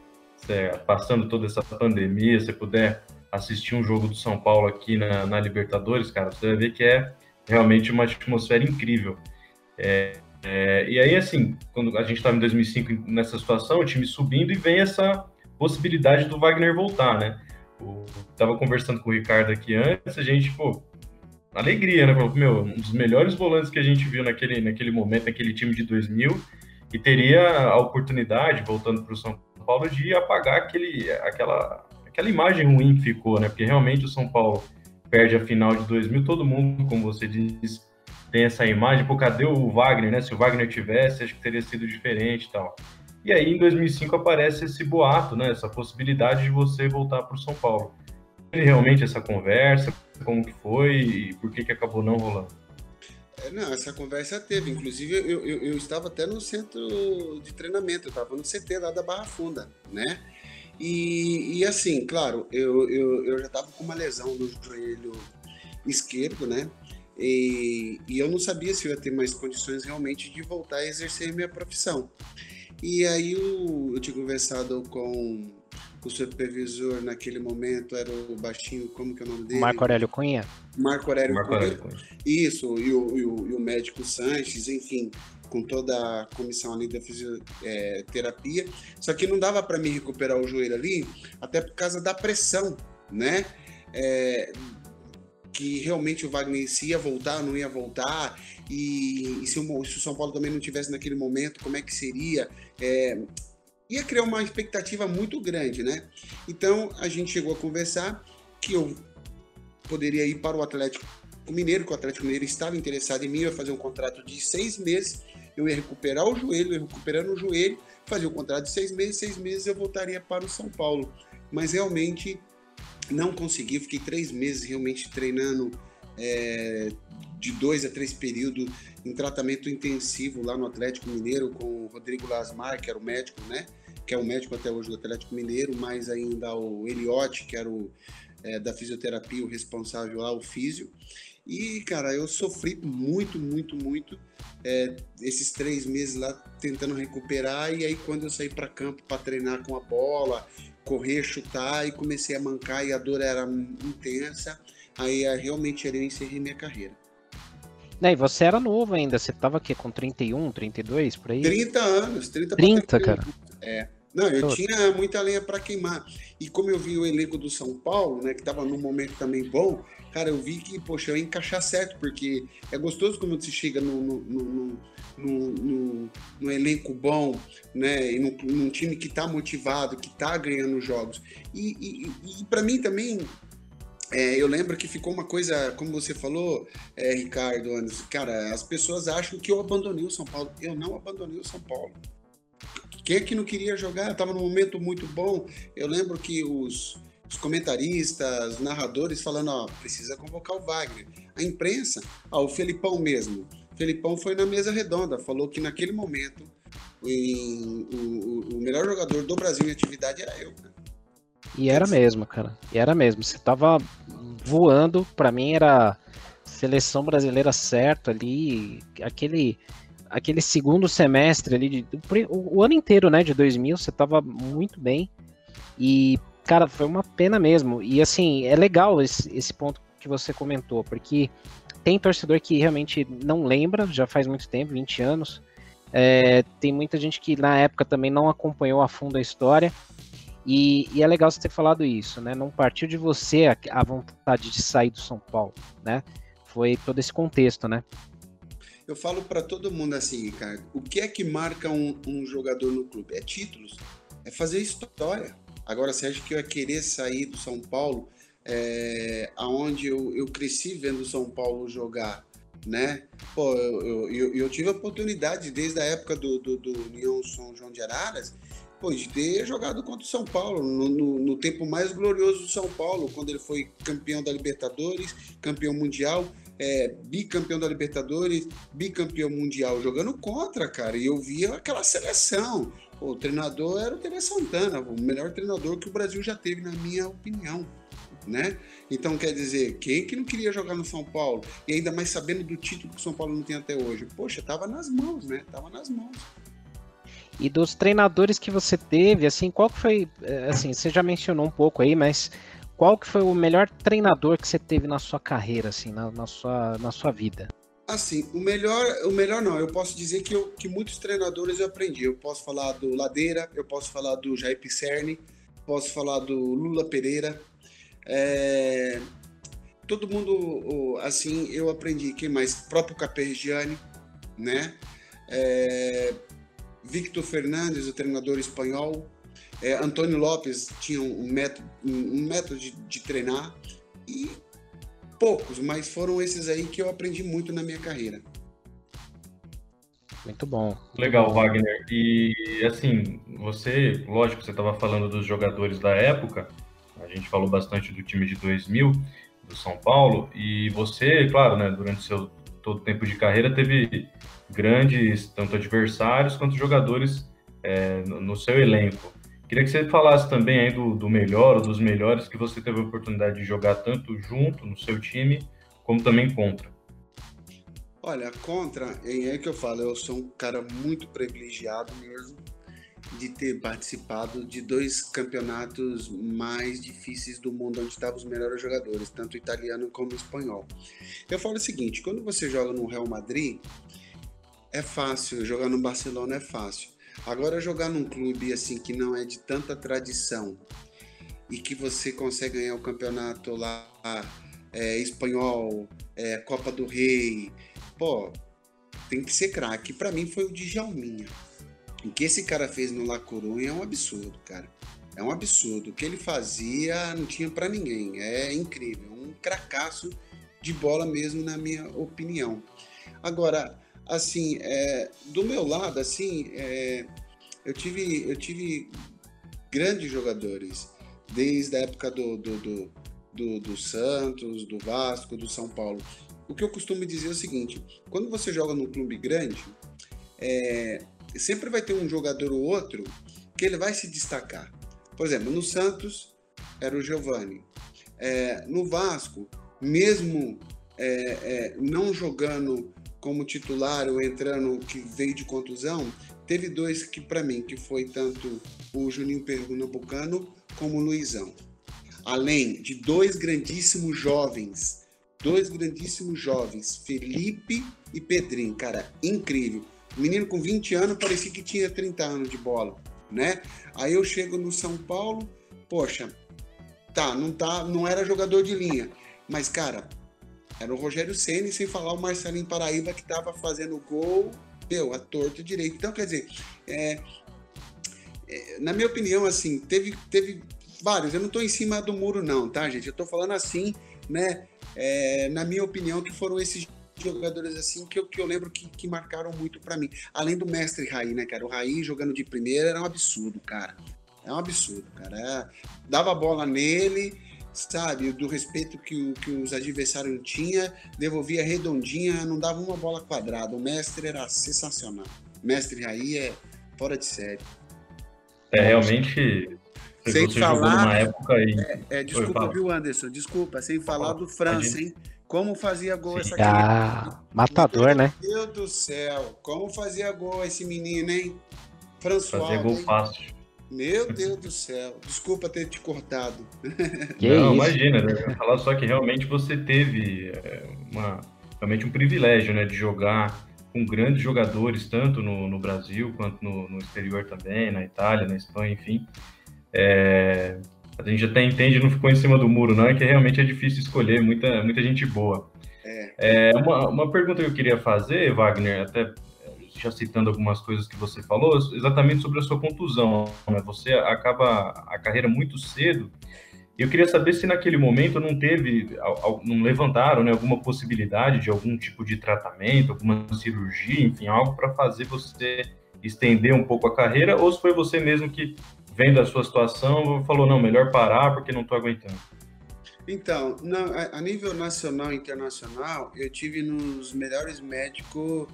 é, passando toda essa pandemia, você puder assistir um jogo do São Paulo aqui na, na Libertadores, cara, você vai ver que é realmente uma atmosfera incrível. É, é, e aí, assim, quando a gente estava em 2005 nessa situação, o time subindo e vem essa possibilidade do Wagner voltar, né? Tava conversando com o Ricardo aqui antes, a gente, pô, alegria, né? Falou, meu, um dos melhores volantes que a gente viu naquele, naquele momento, naquele time de 2000, e teria a oportunidade, voltando para o São Paulo de apagar aquele, aquela, aquela imagem ruim que ficou, né? Porque realmente o São Paulo perde a final de 2000, todo mundo, como você disse, tem essa imagem, pô, cadê o Wagner, né? Se o Wagner tivesse, acho que teria sido diferente e tal. E aí, em 2005, aparece esse boato, né? Essa possibilidade de você voltar para o São Paulo. Realmente essa conversa, como que foi e por que, que acabou não rolando? Não, essa conversa teve. Inclusive, eu, eu, eu, estava até no centro de treinamento, eu estava no CT lá da Barra Funda, né? E, e assim, claro, eu, eu, eu já estava com uma lesão no joelho esquerdo, né? E, e eu não sabia se eu ia ter mais condições realmente de voltar a exercer minha profissão. E aí eu, eu tinha conversado com o supervisor naquele momento era o baixinho, como que é o nome dele? Marco Aurélio Cunha. Marco Aurélio, Marco Cunha. Aurélio Cunha. Isso, e o, e, o, e o médico Sanches, enfim, com toda a comissão ali da fisioterapia. É, Só que não dava para me recuperar o joelho ali, até por causa da pressão, né? É, que realmente o Wagner se ia voltar, não ia voltar, e, e se, o, se, o, São Paulo também não tivesse naquele momento, como é que seria? É, ia criar uma expectativa muito grande, né? Então a gente chegou a conversar que eu poderia ir para o Atlético Mineiro, que o Atlético Mineiro estava interessado em mim, eu ia fazer um contrato de seis meses, eu ia recuperar o joelho, eu ia recuperando o joelho, fazer um contrato de seis meses, seis meses eu voltaria para o São Paulo. Mas realmente não consegui, fiquei três meses realmente treinando é, de dois a três períodos em tratamento intensivo lá no Atlético Mineiro com o Rodrigo Lasmar, que era o médico, né? Que é o médico até hoje do Atlético Mineiro, mais ainda o Eliote, que era o é, da fisioterapia, o responsável lá, o físio. E, cara, eu sofri muito, muito, muito é, esses três meses lá tentando recuperar. E aí, quando eu saí para campo para treinar com a bola, correr, chutar, e comecei a mancar e a dor era intensa, aí realmente eu encerrei minha carreira. Né, e você era novo ainda, você tava aqui com 31, 32 por aí? 30 anos, 30 30, cara. É. Não, eu tinha muita lenha para queimar. E como eu vi o elenco do São Paulo, né, que estava num momento também bom, cara, eu vi que, poxa, eu ia encaixar certo, porque é gostoso quando você chega no, no, no, no, no, no elenco bom, né, e num, num time que está motivado, que está ganhando jogos. E, e, e para mim também, é, eu lembro que ficou uma coisa, como você falou, é, Ricardo, Anderson, cara, as pessoas acham que eu abandonei o São Paulo. Eu não abandonei o São Paulo. Quem é que não queria jogar? Estava num momento muito bom. Eu lembro que os, os comentaristas, narradores falando, ó, precisa convocar o Wagner. A imprensa, ó, o Felipão mesmo. O Felipão foi na mesa redonda, falou que naquele momento em, o, o, melhor jogador do Brasil em atividade era eu. Né? E era mesmo, cara. E era mesmo. Você tava voando, para mim era seleção brasileira certo ali, aquele aquele segundo semestre ali, de, o, o, ano inteiro, né, de 2000, você tava muito bem. E, cara, foi uma pena mesmo. E, assim, é legal esse, esse ponto que você comentou, porque tem torcedor que realmente não lembra, já faz muito tempo 20 anos. É, tem muita gente que na época também não acompanhou a fundo a história. E, e, é legal você ter falado isso, né? Não partiu de você a, a vontade de sair do São Paulo, né? Foi todo esse contexto, né? Eu falo para todo mundo assim, Ricardo, o que é que marca um, um, jogador no clube? É títulos, é fazer história. Agora, você acha que eu ia querer sair do São Paulo, é, aonde eu, eu cresci vendo o São Paulo jogar, né? Pô, eu, eu, eu, tive a oportunidade desde a época do, do, do União São João de Araras, pô, de ter jogado contra o São Paulo, no, no, no tempo mais glorioso do São Paulo, quando ele foi campeão da Libertadores, campeão mundial é, bicampeão da Libertadores, bicampeão mundial, jogando contra, cara. E eu via aquela seleção. Pô, o treinador era o Tele Santana, o melhor treinador que o Brasil já teve, na minha opinião. Né? Então, quer dizer, quem que não queria jogar no São Paulo? E ainda mais sabendo do título que o São Paulo não tem até hoje. Poxa, tava nas mãos, né? Tava nas mãos. E dos treinadores que você teve, assim, qual que foi, é, assim, você já mencionou um pouco aí, mas qual que foi o melhor treinador que você teve na sua carreira, assim, na, na sua, na sua vida? Assim, o melhor, o melhor não, eu posso dizer que, eu, que muitos treinadores eu aprendi. Eu posso falar do Ladeira, eu posso falar do Jair Pisserni, posso falar do Lula Pereira. É, todo mundo, assim, eu aprendi. Quem mais? Próprio Capergiani, né? É, Victor Fernandes, o treinador espanhol. É, Antônio Lopes tinha um método, um método de, de treinar e poucos, mas foram esses aí que eu aprendi muito na minha carreira. Muito bom. Legal, Wagner. E assim, você, lógico, você estava falando dos jogadores da época, a gente falou bastante do time de 2000, do São Paulo, e você, claro, né, durante seu todo o tempo de carreira, teve grandes, tanto adversários quanto jogadores é, no seu elenco. Queria que você falasse também aí do, do melhor ou dos melhores que você teve a oportunidade de jogar tanto junto no seu time, como também contra. Olha, contra, é que eu falo, eu sou um cara muito privilegiado mesmo de ter participado de dois campeonatos mais difíceis do mundo, onde estavam os melhores jogadores, tanto italiano como espanhol. Eu falo o seguinte: quando você joga no Real Madrid, é fácil, jogar no Barcelona é fácil. Agora jogar num clube assim que não é de tanta tradição e que você consegue ganhar o campeonato lá é, espanhol, é, Copa do Rei. Pô, tem que ser craque. Para mim foi o Djalminha. O que esse cara fez no La Coruña é um absurdo, cara. É um absurdo. O que ele fazia não tinha para ninguém. É incrível. Um cracaço de bola mesmo, na minha opinião. Agora, assim, é, do meu lado, assim, é, eu tive, eu tive grandes jogadores desde a época do, do, do, do, do Santos, do Vasco, do São Paulo. O que eu costumo dizer é o seguinte: quando você joga num clube grande, é, sempre vai ter um jogador ou outro que ele vai se destacar. Por exemplo, no Santos era o Giovani. É, no Vasco, mesmo é, é, não jogando como titular ou entrando que veio de contusão, teve dois que para mim que foi tanto o Juninho Pernambucano como o Luizão. Além de dois grandíssimos jovens, dois grandíssimos jovens, Felipe e Pedrinho, cara, incrível. menino com 20 anos parecia que tinha 30 anos de bola, né? Aí eu chego no São Paulo, poxa, tá, não tá, não era jogador de linha, mas cara, era o Rogério Ceni sem falar o Marcelinho Paraíba que estava fazendo gol, meu, a torta direito. Então, quer dizer, é, é, na minha opinião, assim, teve, teve vários. Eu não estou em cima do muro, não, tá, gente? Eu estou falando assim, né? É, na minha opinião, que foram esses jogadores assim que eu, que eu lembro que, que marcaram muito para mim. Além do mestre Raí, né, cara? O Raí jogando de primeira era um absurdo, cara. É um absurdo, cara. É, dava bola nele, sabe, do respeito que, que os adversários tinham, devolvia redondinha, não dava uma bola quadrada. O mestre era sensacional. O mestre aí é fora de série. É realmente. Sem falar. Época aí... é, é, desculpa, viu, Anderson? Desculpa, sem falar do França, hein? Como fazia gol essa ah, Matador, Meu né? Meu Deus do céu, como fazia gol esse menino, hein? François. Fazia gol fácil. Meu Deus do céu. Desculpa ter te cortado. (laughs) Que Não, isso? imagina, né? falar só que realmente você teve é, uma, realmente um privilégio, né, de jogar com grandes jogadores, tanto no, no Brasil quanto no, no, exterior também, na Itália, na Espanha, enfim. É, a gente até entende, não ficou em cima do muro, não, é que realmente é difícil escolher muita, muita gente boa. É. é uma, uma pergunta que eu queria fazer, Wagner, até já citando algumas coisas que você falou, exatamente sobre a sua contusão. Né? Você acaba a carreira muito cedo. Eu queria saber se naquele momento não teve, não levantaram né, alguma possibilidade de algum tipo de tratamento, alguma cirurgia, enfim, algo para fazer você estender um pouco a carreira, ou se foi você mesmo que, vendo a sua situação, falou, não, melhor parar porque não estou aguentando. Então, a nível nacional e internacional, eu tive nos melhores médicos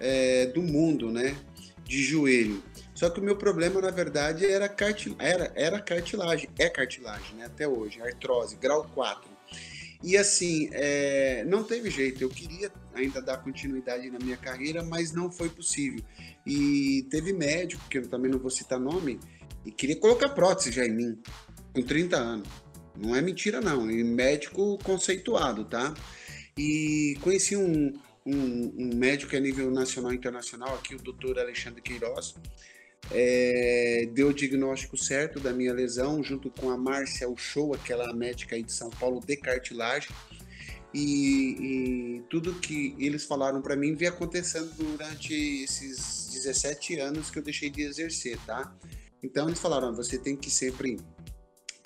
é, do mundo, né? De joelho. Só que o meu problema, na verdade, era, cartil... era, era cartilagem, é cartilagem, né? Até hoje, artrose, grau 4. E assim, é... não teve jeito. Eu queria ainda dar continuidade na minha carreira, mas não foi possível. E teve médico, que eu também não vou citar nome, e queria colocar prótese já em mim, com 30 anos. Não é mentira, não. E médico conceituado, tá? E conheci um, um, um médico a nível nacional e internacional, aqui o doutor Alexandre Queiroz, é, deu o diagnóstico certo da minha lesão, junto com a Márcia Show, aquela médica aí de São Paulo de cartilagem. E, e tudo que eles falaram para mim veio acontecendo durante esses 17 anos que eu deixei de exercer, tá? Então eles falaram, você tem que sempre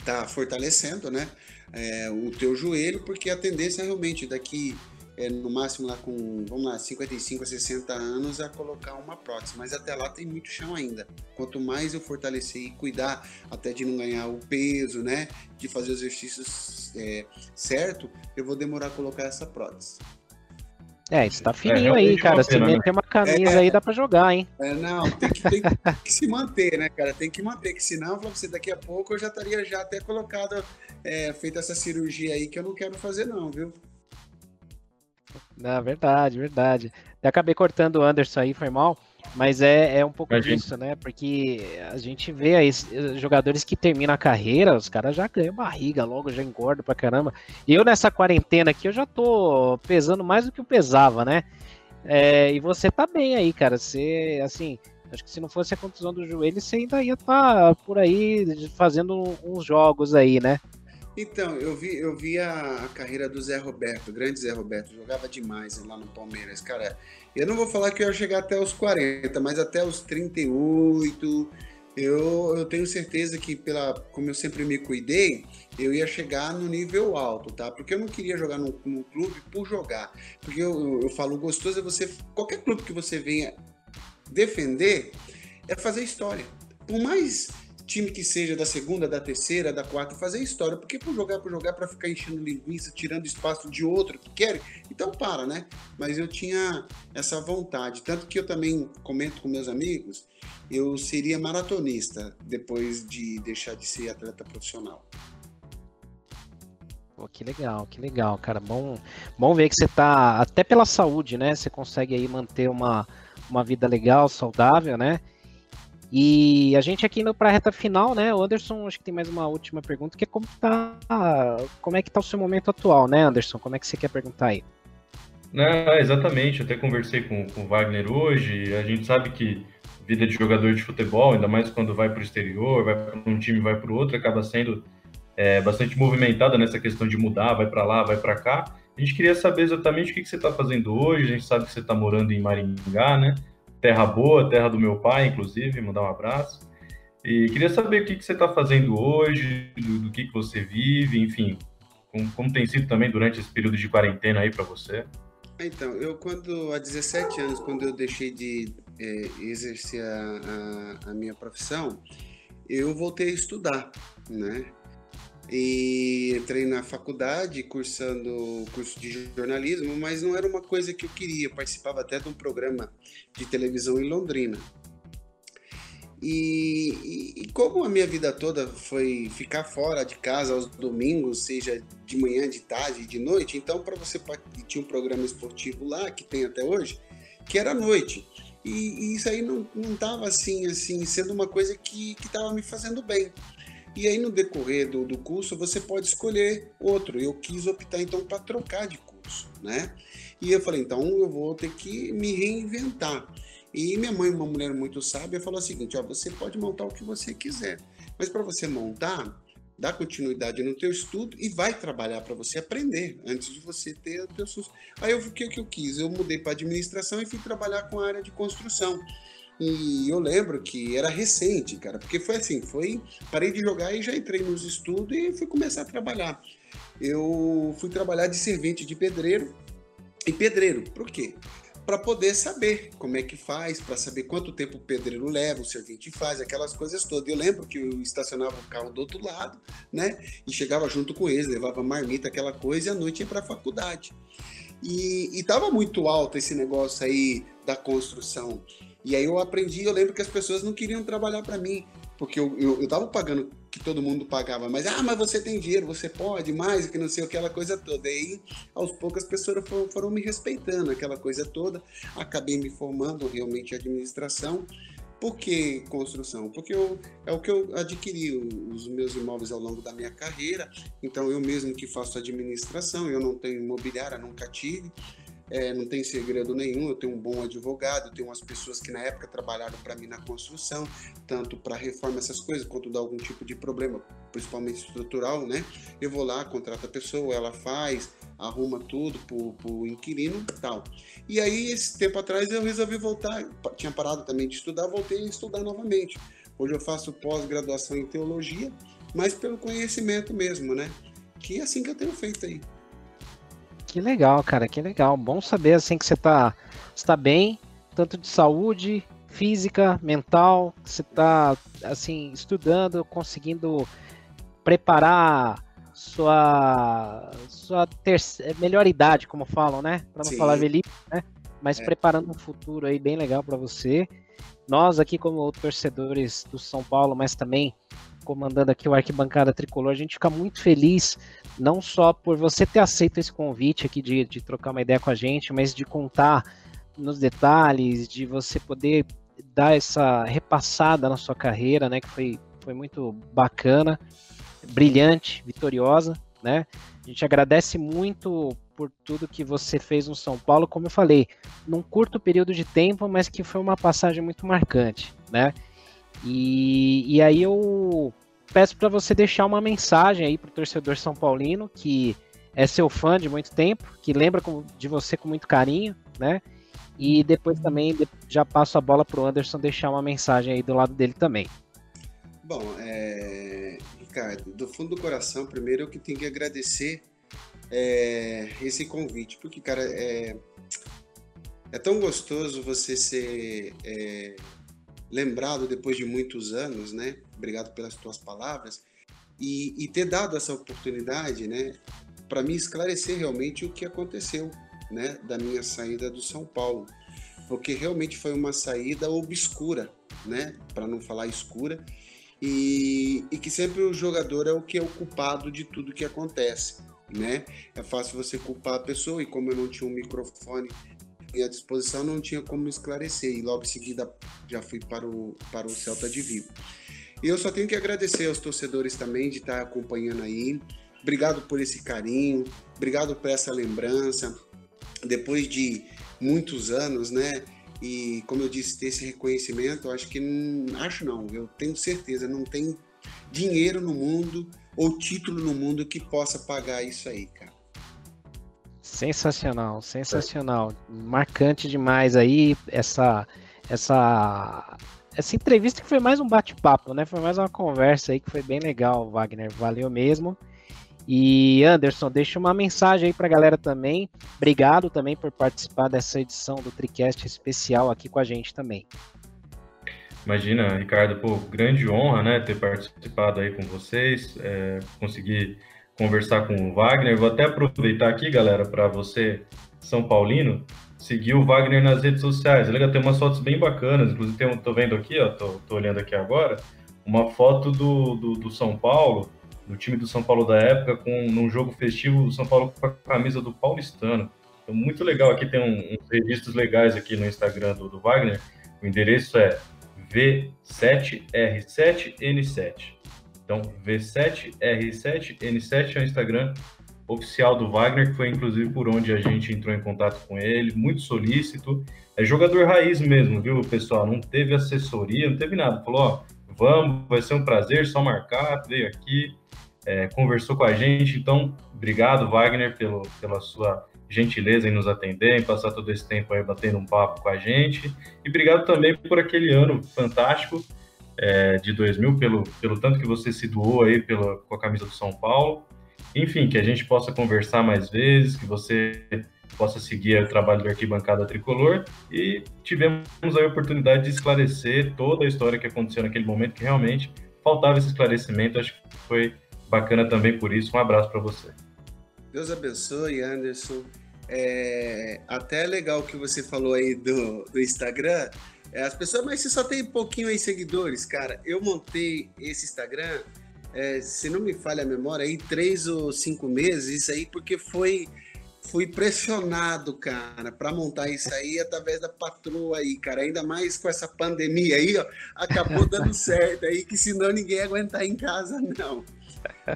tá fortalecendo, né, é, o teu joelho, porque a tendência é realmente daqui é, no máximo lá com, vamos lá, 55 a 60 anos a colocar uma prótese, mas até lá tem muito chão ainda. Quanto mais eu fortalecer e cuidar até de não ganhar o peso, né, de fazer os exercícios é, certo, eu vou demorar a colocar essa prótese. É, isso tá fininho é, aí, cara. Se meter uma camisa é, aí, dá pra jogar, hein? É, não, tem que, tem que, se manter, né, cara? Tem que manter, que senão, você, daqui a pouco eu já estaria já até colocado, é, feito essa cirurgia aí que eu não quero fazer, não, viu? Na verdade, verdade. Eu acabei cortando o Anderson aí, foi mal. Mas é, é um pouco Imagina. disso, né? Porque a gente vê aí jogadores que terminam a carreira, os caras já ganham barriga logo, já engordam pra caramba. E eu nessa quarentena aqui, eu já tô pesando mais do que eu pesava, né? É, e você tá bem aí, cara. Você, assim, acho que se não fosse a contusão do joelho, você ainda ia estar tá por aí fazendo uns jogos aí, né? Então, eu vi, eu vi a, a carreira do Zé Roberto, o grande Zé Roberto, jogava demais lá no Palmeiras. Cara, eu não vou falar que eu ia chegar até os 40, mas até os 38, eu, eu tenho certeza que, pela, como eu sempre me cuidei, eu ia chegar no nível alto, tá? Porque eu não queria jogar num, clube por jogar. Porque eu, eu, eu falo, gostoso é você. Qualquer clube que você venha defender é fazer história. Por mais time que seja da segunda, da terceira, da quarta, fazer história. Porque por jogar, por jogar, para ficar enchendo linguiça, tirando espaço de outro que querem, então para, né? Mas eu tinha essa vontade. Tanto que eu também comento com meus amigos, eu seria maratonista depois de deixar de ser atleta profissional. Pô, que legal, que legal, cara. Bom, bom ver que você tá, até pela saúde, né? Você consegue aí manter uma, uma vida legal, saudável, né? E a gente aqui indo para a reta final, né? O Anderson, acho que tem mais uma última pergunta, que é como tá, como é que tá o seu momento atual, né, Anderson? Como é que você quer perguntar aí? Não, exatamente, eu até conversei com, com o Wagner hoje, a gente sabe que vida de jogador de futebol, ainda mais quando vai para o exterior, vai para um time, vai para o outro, acaba sendo é, bastante movimentada nessa questão de mudar, vai para lá, vai para cá. A gente queria saber exatamente o que, que você está fazendo hoje, a gente sabe que você está morando em Maringá, né? Terra boa, terra do meu pai, inclusive, mandar um abraço. E queria saber o que, que você está fazendo hoje, do, do, que, que você vive, enfim, como, como, tem sido também durante esse período de quarentena aí para você. Então, eu quando, há 17 anos, quando eu deixei de é, exercer a, a, a minha profissão, eu voltei a estudar, né? E entrei na faculdade cursando curso de jornalismo, mas não era uma coisa que eu queria. Eu participava até de um programa de televisão em Londrina. E, e, e, como a minha vida toda foi ficar fora de casa aos domingos, seja de manhã, de tarde, de noite, então para você tinha um programa esportivo lá que tem até hoje, que era à noite. E, e isso aí não estava assim, assim, sendo uma coisa que estava me fazendo bem. E aí, no decorrer do, do curso, você pode escolher outro. Eu quis optar, então, para trocar de curso, né? E eu falei, então, eu vou ter que me reinventar. E minha mãe, uma mulher muito sábia, falou o seguinte, ó, você pode montar o que você quiser, mas para você montar, dá continuidade no teu estudo e vai trabalhar para você aprender antes de você ter o teu sucesso. Aí eu o que eu quis, eu mudei para administração e fui trabalhar com a área de construção. E eu lembro que era recente, cara, porque foi assim, foi parei de jogar e já entrei nos estudos e fui começar a trabalhar. Eu fui trabalhar de servente de pedreiro e pedreiro. Por quê? Para poder saber como é que faz, para saber quanto tempo o pedreiro leva, o servente faz, aquelas coisas todas. Eu lembro que eu estacionava o carro do outro lado, né? E chegava junto com eles, levava marmita, aquela coisa, e à noite ia para a faculdade. E estava muito alto esse negócio aí da construção. E aí eu aprendi, eu lembro que as pessoas não queriam trabalhar para mim, porque eu, eu, eu tava pagando que todo mundo pagava, mas ah, mas você tem dinheiro, você pode mais, que não sei aquela coisa toda. E aí, aos poucos, as pessoas foram, foram me respeitando, aquela coisa toda. Acabei me formando realmente em administração. Por que construção? Porque eu, é o que eu adquiri os meus imóveis ao longo da minha carreira. Então, eu mesmo que faço administração, eu não tenho imobiliária, nunca tive é, não tem segredo nenhum, eu tenho um bom advogado, eu tenho umas pessoas que na época trabalharam para mim na construção, tanto para reforma essas coisas, quanto dar algum tipo de problema, principalmente estrutural, né? Eu vou lá, contrato a pessoa, ela faz, arruma tudo pro, pro inquilino e tal. E aí, esse tempo atrás, eu resolvi voltar, tinha parado também de estudar, voltei a estudar novamente. Hoje eu faço pós-graduação em teologia, mas pelo conhecimento mesmo, né? Que é assim que eu tenho feito aí. Que legal, cara, que legal. Bom saber assim que você está está bem, tanto de saúde, física, mental, que você está assim estudando, conseguindo preparar sua sua terceira, melhor idade, como falam, né? Para não Sim. falar velhice, né? Mas é. preparando um futuro aí bem legal para você. Nós aqui como torcedores do São Paulo, mas também comandando aqui o Arquibancada Tricolor, a gente fica muito feliz não só por você ter aceito esse convite aqui de, de trocar uma ideia com a gente, mas de contar nos detalhes, de você poder dar essa repassada na sua carreira, né, que foi, foi muito bacana, brilhante, vitoriosa, né? A gente agradece muito por tudo que você fez no São Paulo, como eu falei, num curto período de tempo, mas que foi uma passagem muito marcante, né? E, e aí eu peço para você deixar uma mensagem aí para o torcedor São Paulino que é seu fã de muito tempo, que lembra de você com muito carinho, né? E depois também já passo a bola para o Anderson deixar uma mensagem aí do lado dele também. Bom, é... Ricardo, do fundo do coração, primeiro eu que tenho que agradecer é... esse convite, porque, cara, é, é tão gostoso você ser é... lembrado depois de muitos anos, né? Obrigado pelas tuas palavras. E, e ter dado essa oportunidade, né? Para mim esclarecer realmente o que aconteceu né, da minha saída do São Paulo, porque realmente foi uma saída obscura, né, para não falar escura, e, e, que sempre o jogador é o que é o culpado de tudo que acontece, né? É fácil você culpar a pessoa e como eu não tinha um microfone à disposição, não tinha como esclarecer e logo em seguida já fui para o para o Celta de Vigo. E eu só tenho que agradecer aos torcedores também de estar acompanhando aí. Obrigado por esse carinho, obrigado por essa lembrança, depois de muitos anos, né? E como eu disse, ter esse reconhecimento, acho que acho não, eu tenho certeza, não tem dinheiro no mundo ou título no mundo que possa pagar isso aí, cara. Sensacional, sensacional, marcante demais aí essa essa essa entrevista que foi mais um bate-papo, né? Foi mais uma conversa aí que foi bem legal, Wagner. Valeu mesmo. E Anderson, deixa uma mensagem aí para a galera também. Obrigado também por participar dessa edição do TriCast especial aqui com a gente também. Imagina, Ricardo, pô, grande honra, né, ter participado aí com vocês, é, conseguir conversar com o Wagner. Vou até aproveitar aqui, galera, para você, São Paulino, seguir o Wagner nas redes sociais. Ele tem umas fotos bem bacanas, inclusive tem, tô vendo aqui, ó, tô, tô olhando aqui agora, uma foto do, do, do São Paulo, do time do São Paulo da época, com num jogo festivo, o São Paulo com a camisa do Paulistano. Então, muito legal. Aqui tem um, uns registros legais aqui no Instagram do, do Wagner. O endereço é V7R7N7. Então, V7R7N7 é o Instagram oficial do Wagner, que foi inclusive por onde a gente entrou em contato com ele, muito solícito. É jogador raiz mesmo, viu, pessoal? Não teve assessoria, não teve nada. Falou, ó, vamos, vai ser um prazer, só marcar, veio aqui, é, conversou com a gente. Então, obrigado, Wagner, pelo, pela sua gentileza em nos atender, em passar todo esse tempo aí batendo um papo com a gente. E obrigado também por aquele ano fantástico é, de 2000, pelo, pelo tanto que você se doou aí pela, com a camisa do São Paulo. Enfim, que a gente possa conversar mais vezes, que você possa seguir o trabalho do Arquibancada Tricolor e tivemos a oportunidade de esclarecer toda a história que aconteceu naquele momento, que realmente faltava esse esclarecimento, acho que foi bacana também por isso. Um abraço para você. Deus abençoe, Anderson. É, até é legal que você falou aí do, do Instagram. É, as pessoas, mas você só tem pouquinho aí seguidores, cara. Eu montei esse Instagram, é, se não me falha a memória, aí três ou cinco meses, isso aí porque foi fui pressionado, cara, para montar isso aí através da patroa aí, cara. Ainda mais com essa pandemia aí, ó, acabou dando (laughs) certo aí, que senão ninguém ia aguentar em casa, não.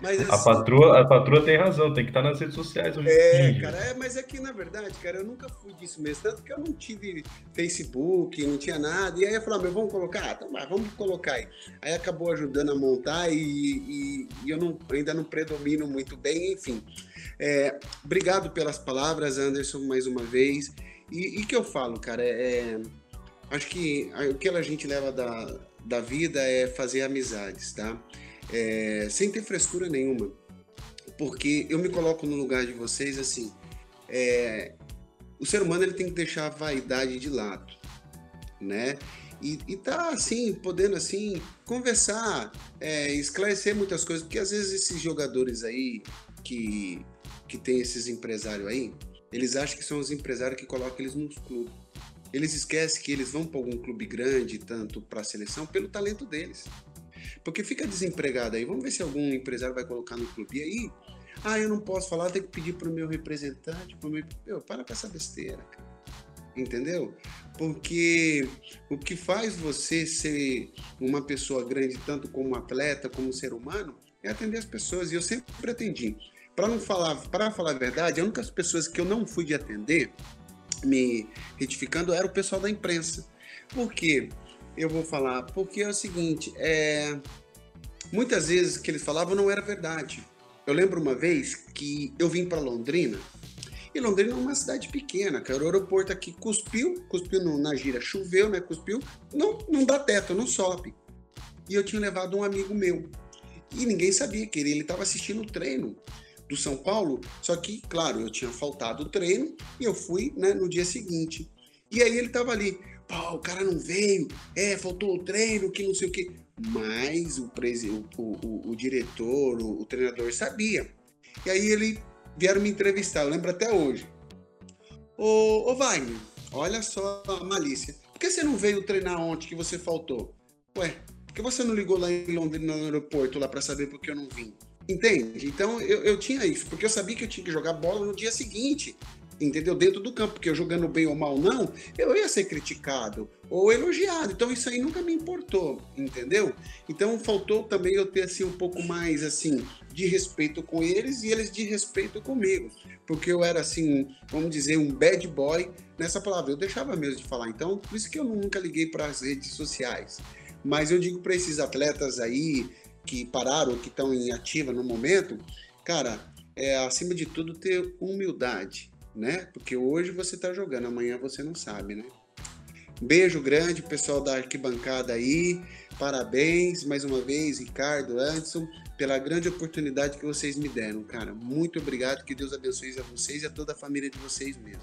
Mas, assim, a, patroa, a patroa tem razão, tem que estar nas redes sociais. É, cara, é, mas é que na verdade, cara, eu nunca fui disso mesmo, tanto que eu não tive Facebook, não tinha nada, e aí eu falei, ah, meu, vamos colocar? Ah, então vai, vamos colocar aí. Aí acabou ajudando a montar e, e, e eu não, ainda não predomino muito bem, enfim. É, obrigado pelas palavras, Anderson, mais uma vez. E, e que eu falo, cara, é, é acho que o que a gente leva da, da vida é fazer amizades, tá? É, sem ter frescura nenhuma. Porque eu me coloco no lugar de vocês assim, é, o ser humano ele tem que deixar a vaidade de lado, né? E, e tá assim, podendo assim conversar, é, esclarecer muitas coisas, porque às vezes esses jogadores aí que, que tem esses empresários aí, eles acham que são os empresários que colocam eles nos clubes. Eles esquecem que eles vão para algum clube grande, tanto para a seleção, pelo talento deles. Porque fica desempregado aí. Vamos ver se algum empresário vai colocar no clube. E aí, ah, eu não posso falar, tem que pedir para o meu representante, para meu. Meu, para com essa besteira, cara. Entendeu? Porque o que faz você ser uma pessoa grande, tanto como atleta, como ser humano, é atender as pessoas. E eu sempre atendi. Para não falar, para falar a verdade, a única pessoas que eu não fui de atender, me retificando, era o pessoal da imprensa. Por quê? Eu vou falar, porque é o seguinte, é, muitas vezes que eles falavam não era verdade. Eu lembro uma vez que eu vim para Londrina, e Londrina é uma cidade pequena, cara. O aeroporto aqui cuspiu, cuspiu na gira, choveu, né? Cuspiu, não, não dá teto, não sobe. E eu tinha levado um amigo meu. E ninguém sabia que ele estava assistindo o treino do São Paulo, só que, claro, eu tinha faltado o treino e eu fui né, no dia seguinte. E aí ele estava ali, pô, o cara não veio, é, faltou o treino, que não sei o quê. Mas o, o, o, o diretor, o, o, treinador sabia. E aí ele vieram me entrevistar, eu lembro até hoje. Ô, ô Wagner, olha só a malícia. Por que você não veio treinar ontem que você faltou? Ué, por que você não ligou lá em Londrina no aeroporto lá para saber por que eu não vim? Entende? Então eu, eu tinha isso, porque eu sabia que eu tinha que jogar bola no dia seguinte entendeu? Dentro do campo, porque eu jogando bem ou mal não, eu ia ser criticado ou elogiado. Então isso aí nunca me importou, entendeu? Então faltou também eu ter assim um pouco mais assim de respeito com eles e eles de respeito comigo, porque eu era assim, vamos dizer, um bad boy nessa palavra. Eu deixava mesmo de falar. Então por isso que eu nunca liguei para as redes sociais. Mas eu digo para esses atletas aí que pararam, que estão em ativa no momento, cara, é acima de tudo ter humildade né? Porque hoje você está jogando, amanhã você não sabe, né? Beijo grande, pessoal da arquibancada aí. Parabéns mais uma vez, Ricardo, Anderson, pela grande oportunidade que vocês me deram, cara. Muito obrigado, que Deus abençoe a vocês e a toda a família de vocês mesmo.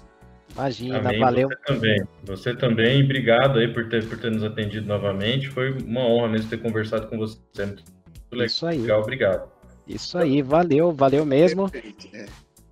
Imagina, Amém. valeu. Você também. Você também, obrigado aí por ter, por ter nos atendido novamente. Foi uma honra mesmo ter conversado com você. Muito legal. Isso aí. Obrigado. Isso aí, valeu, valeu mesmo. É.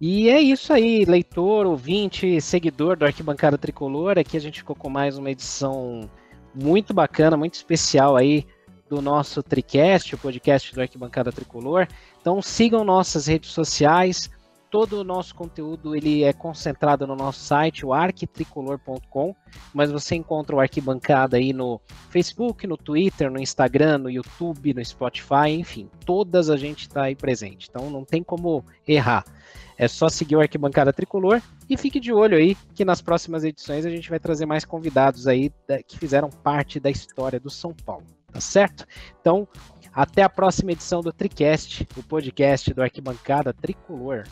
E é isso aí, leitor, ouvinte, seguidor do Arquibancada Tricolor. Aqui a gente ficou com mais uma edição muito bacana, muito especial aí do nosso Tricast, o podcast do Arquibancada Tricolor. Então sigam nossas redes sociais. Todo o nosso conteúdo ele é concentrado no nosso site, o arquitricolor.com, mas você encontra o Arquibancada aí no Facebook, no Twitter, no Instagram, no YouTube, no Spotify, enfim, todas a gente está aí presente. Então não tem como errar. É só seguir o Arquibancada Tricolor e fique de olho aí que nas próximas edições a gente vai trazer mais convidados aí que fizeram parte da história do São Paulo, tá certo? Então, até a próxima edição do Tricast, o podcast do Arquibancada Tricolor.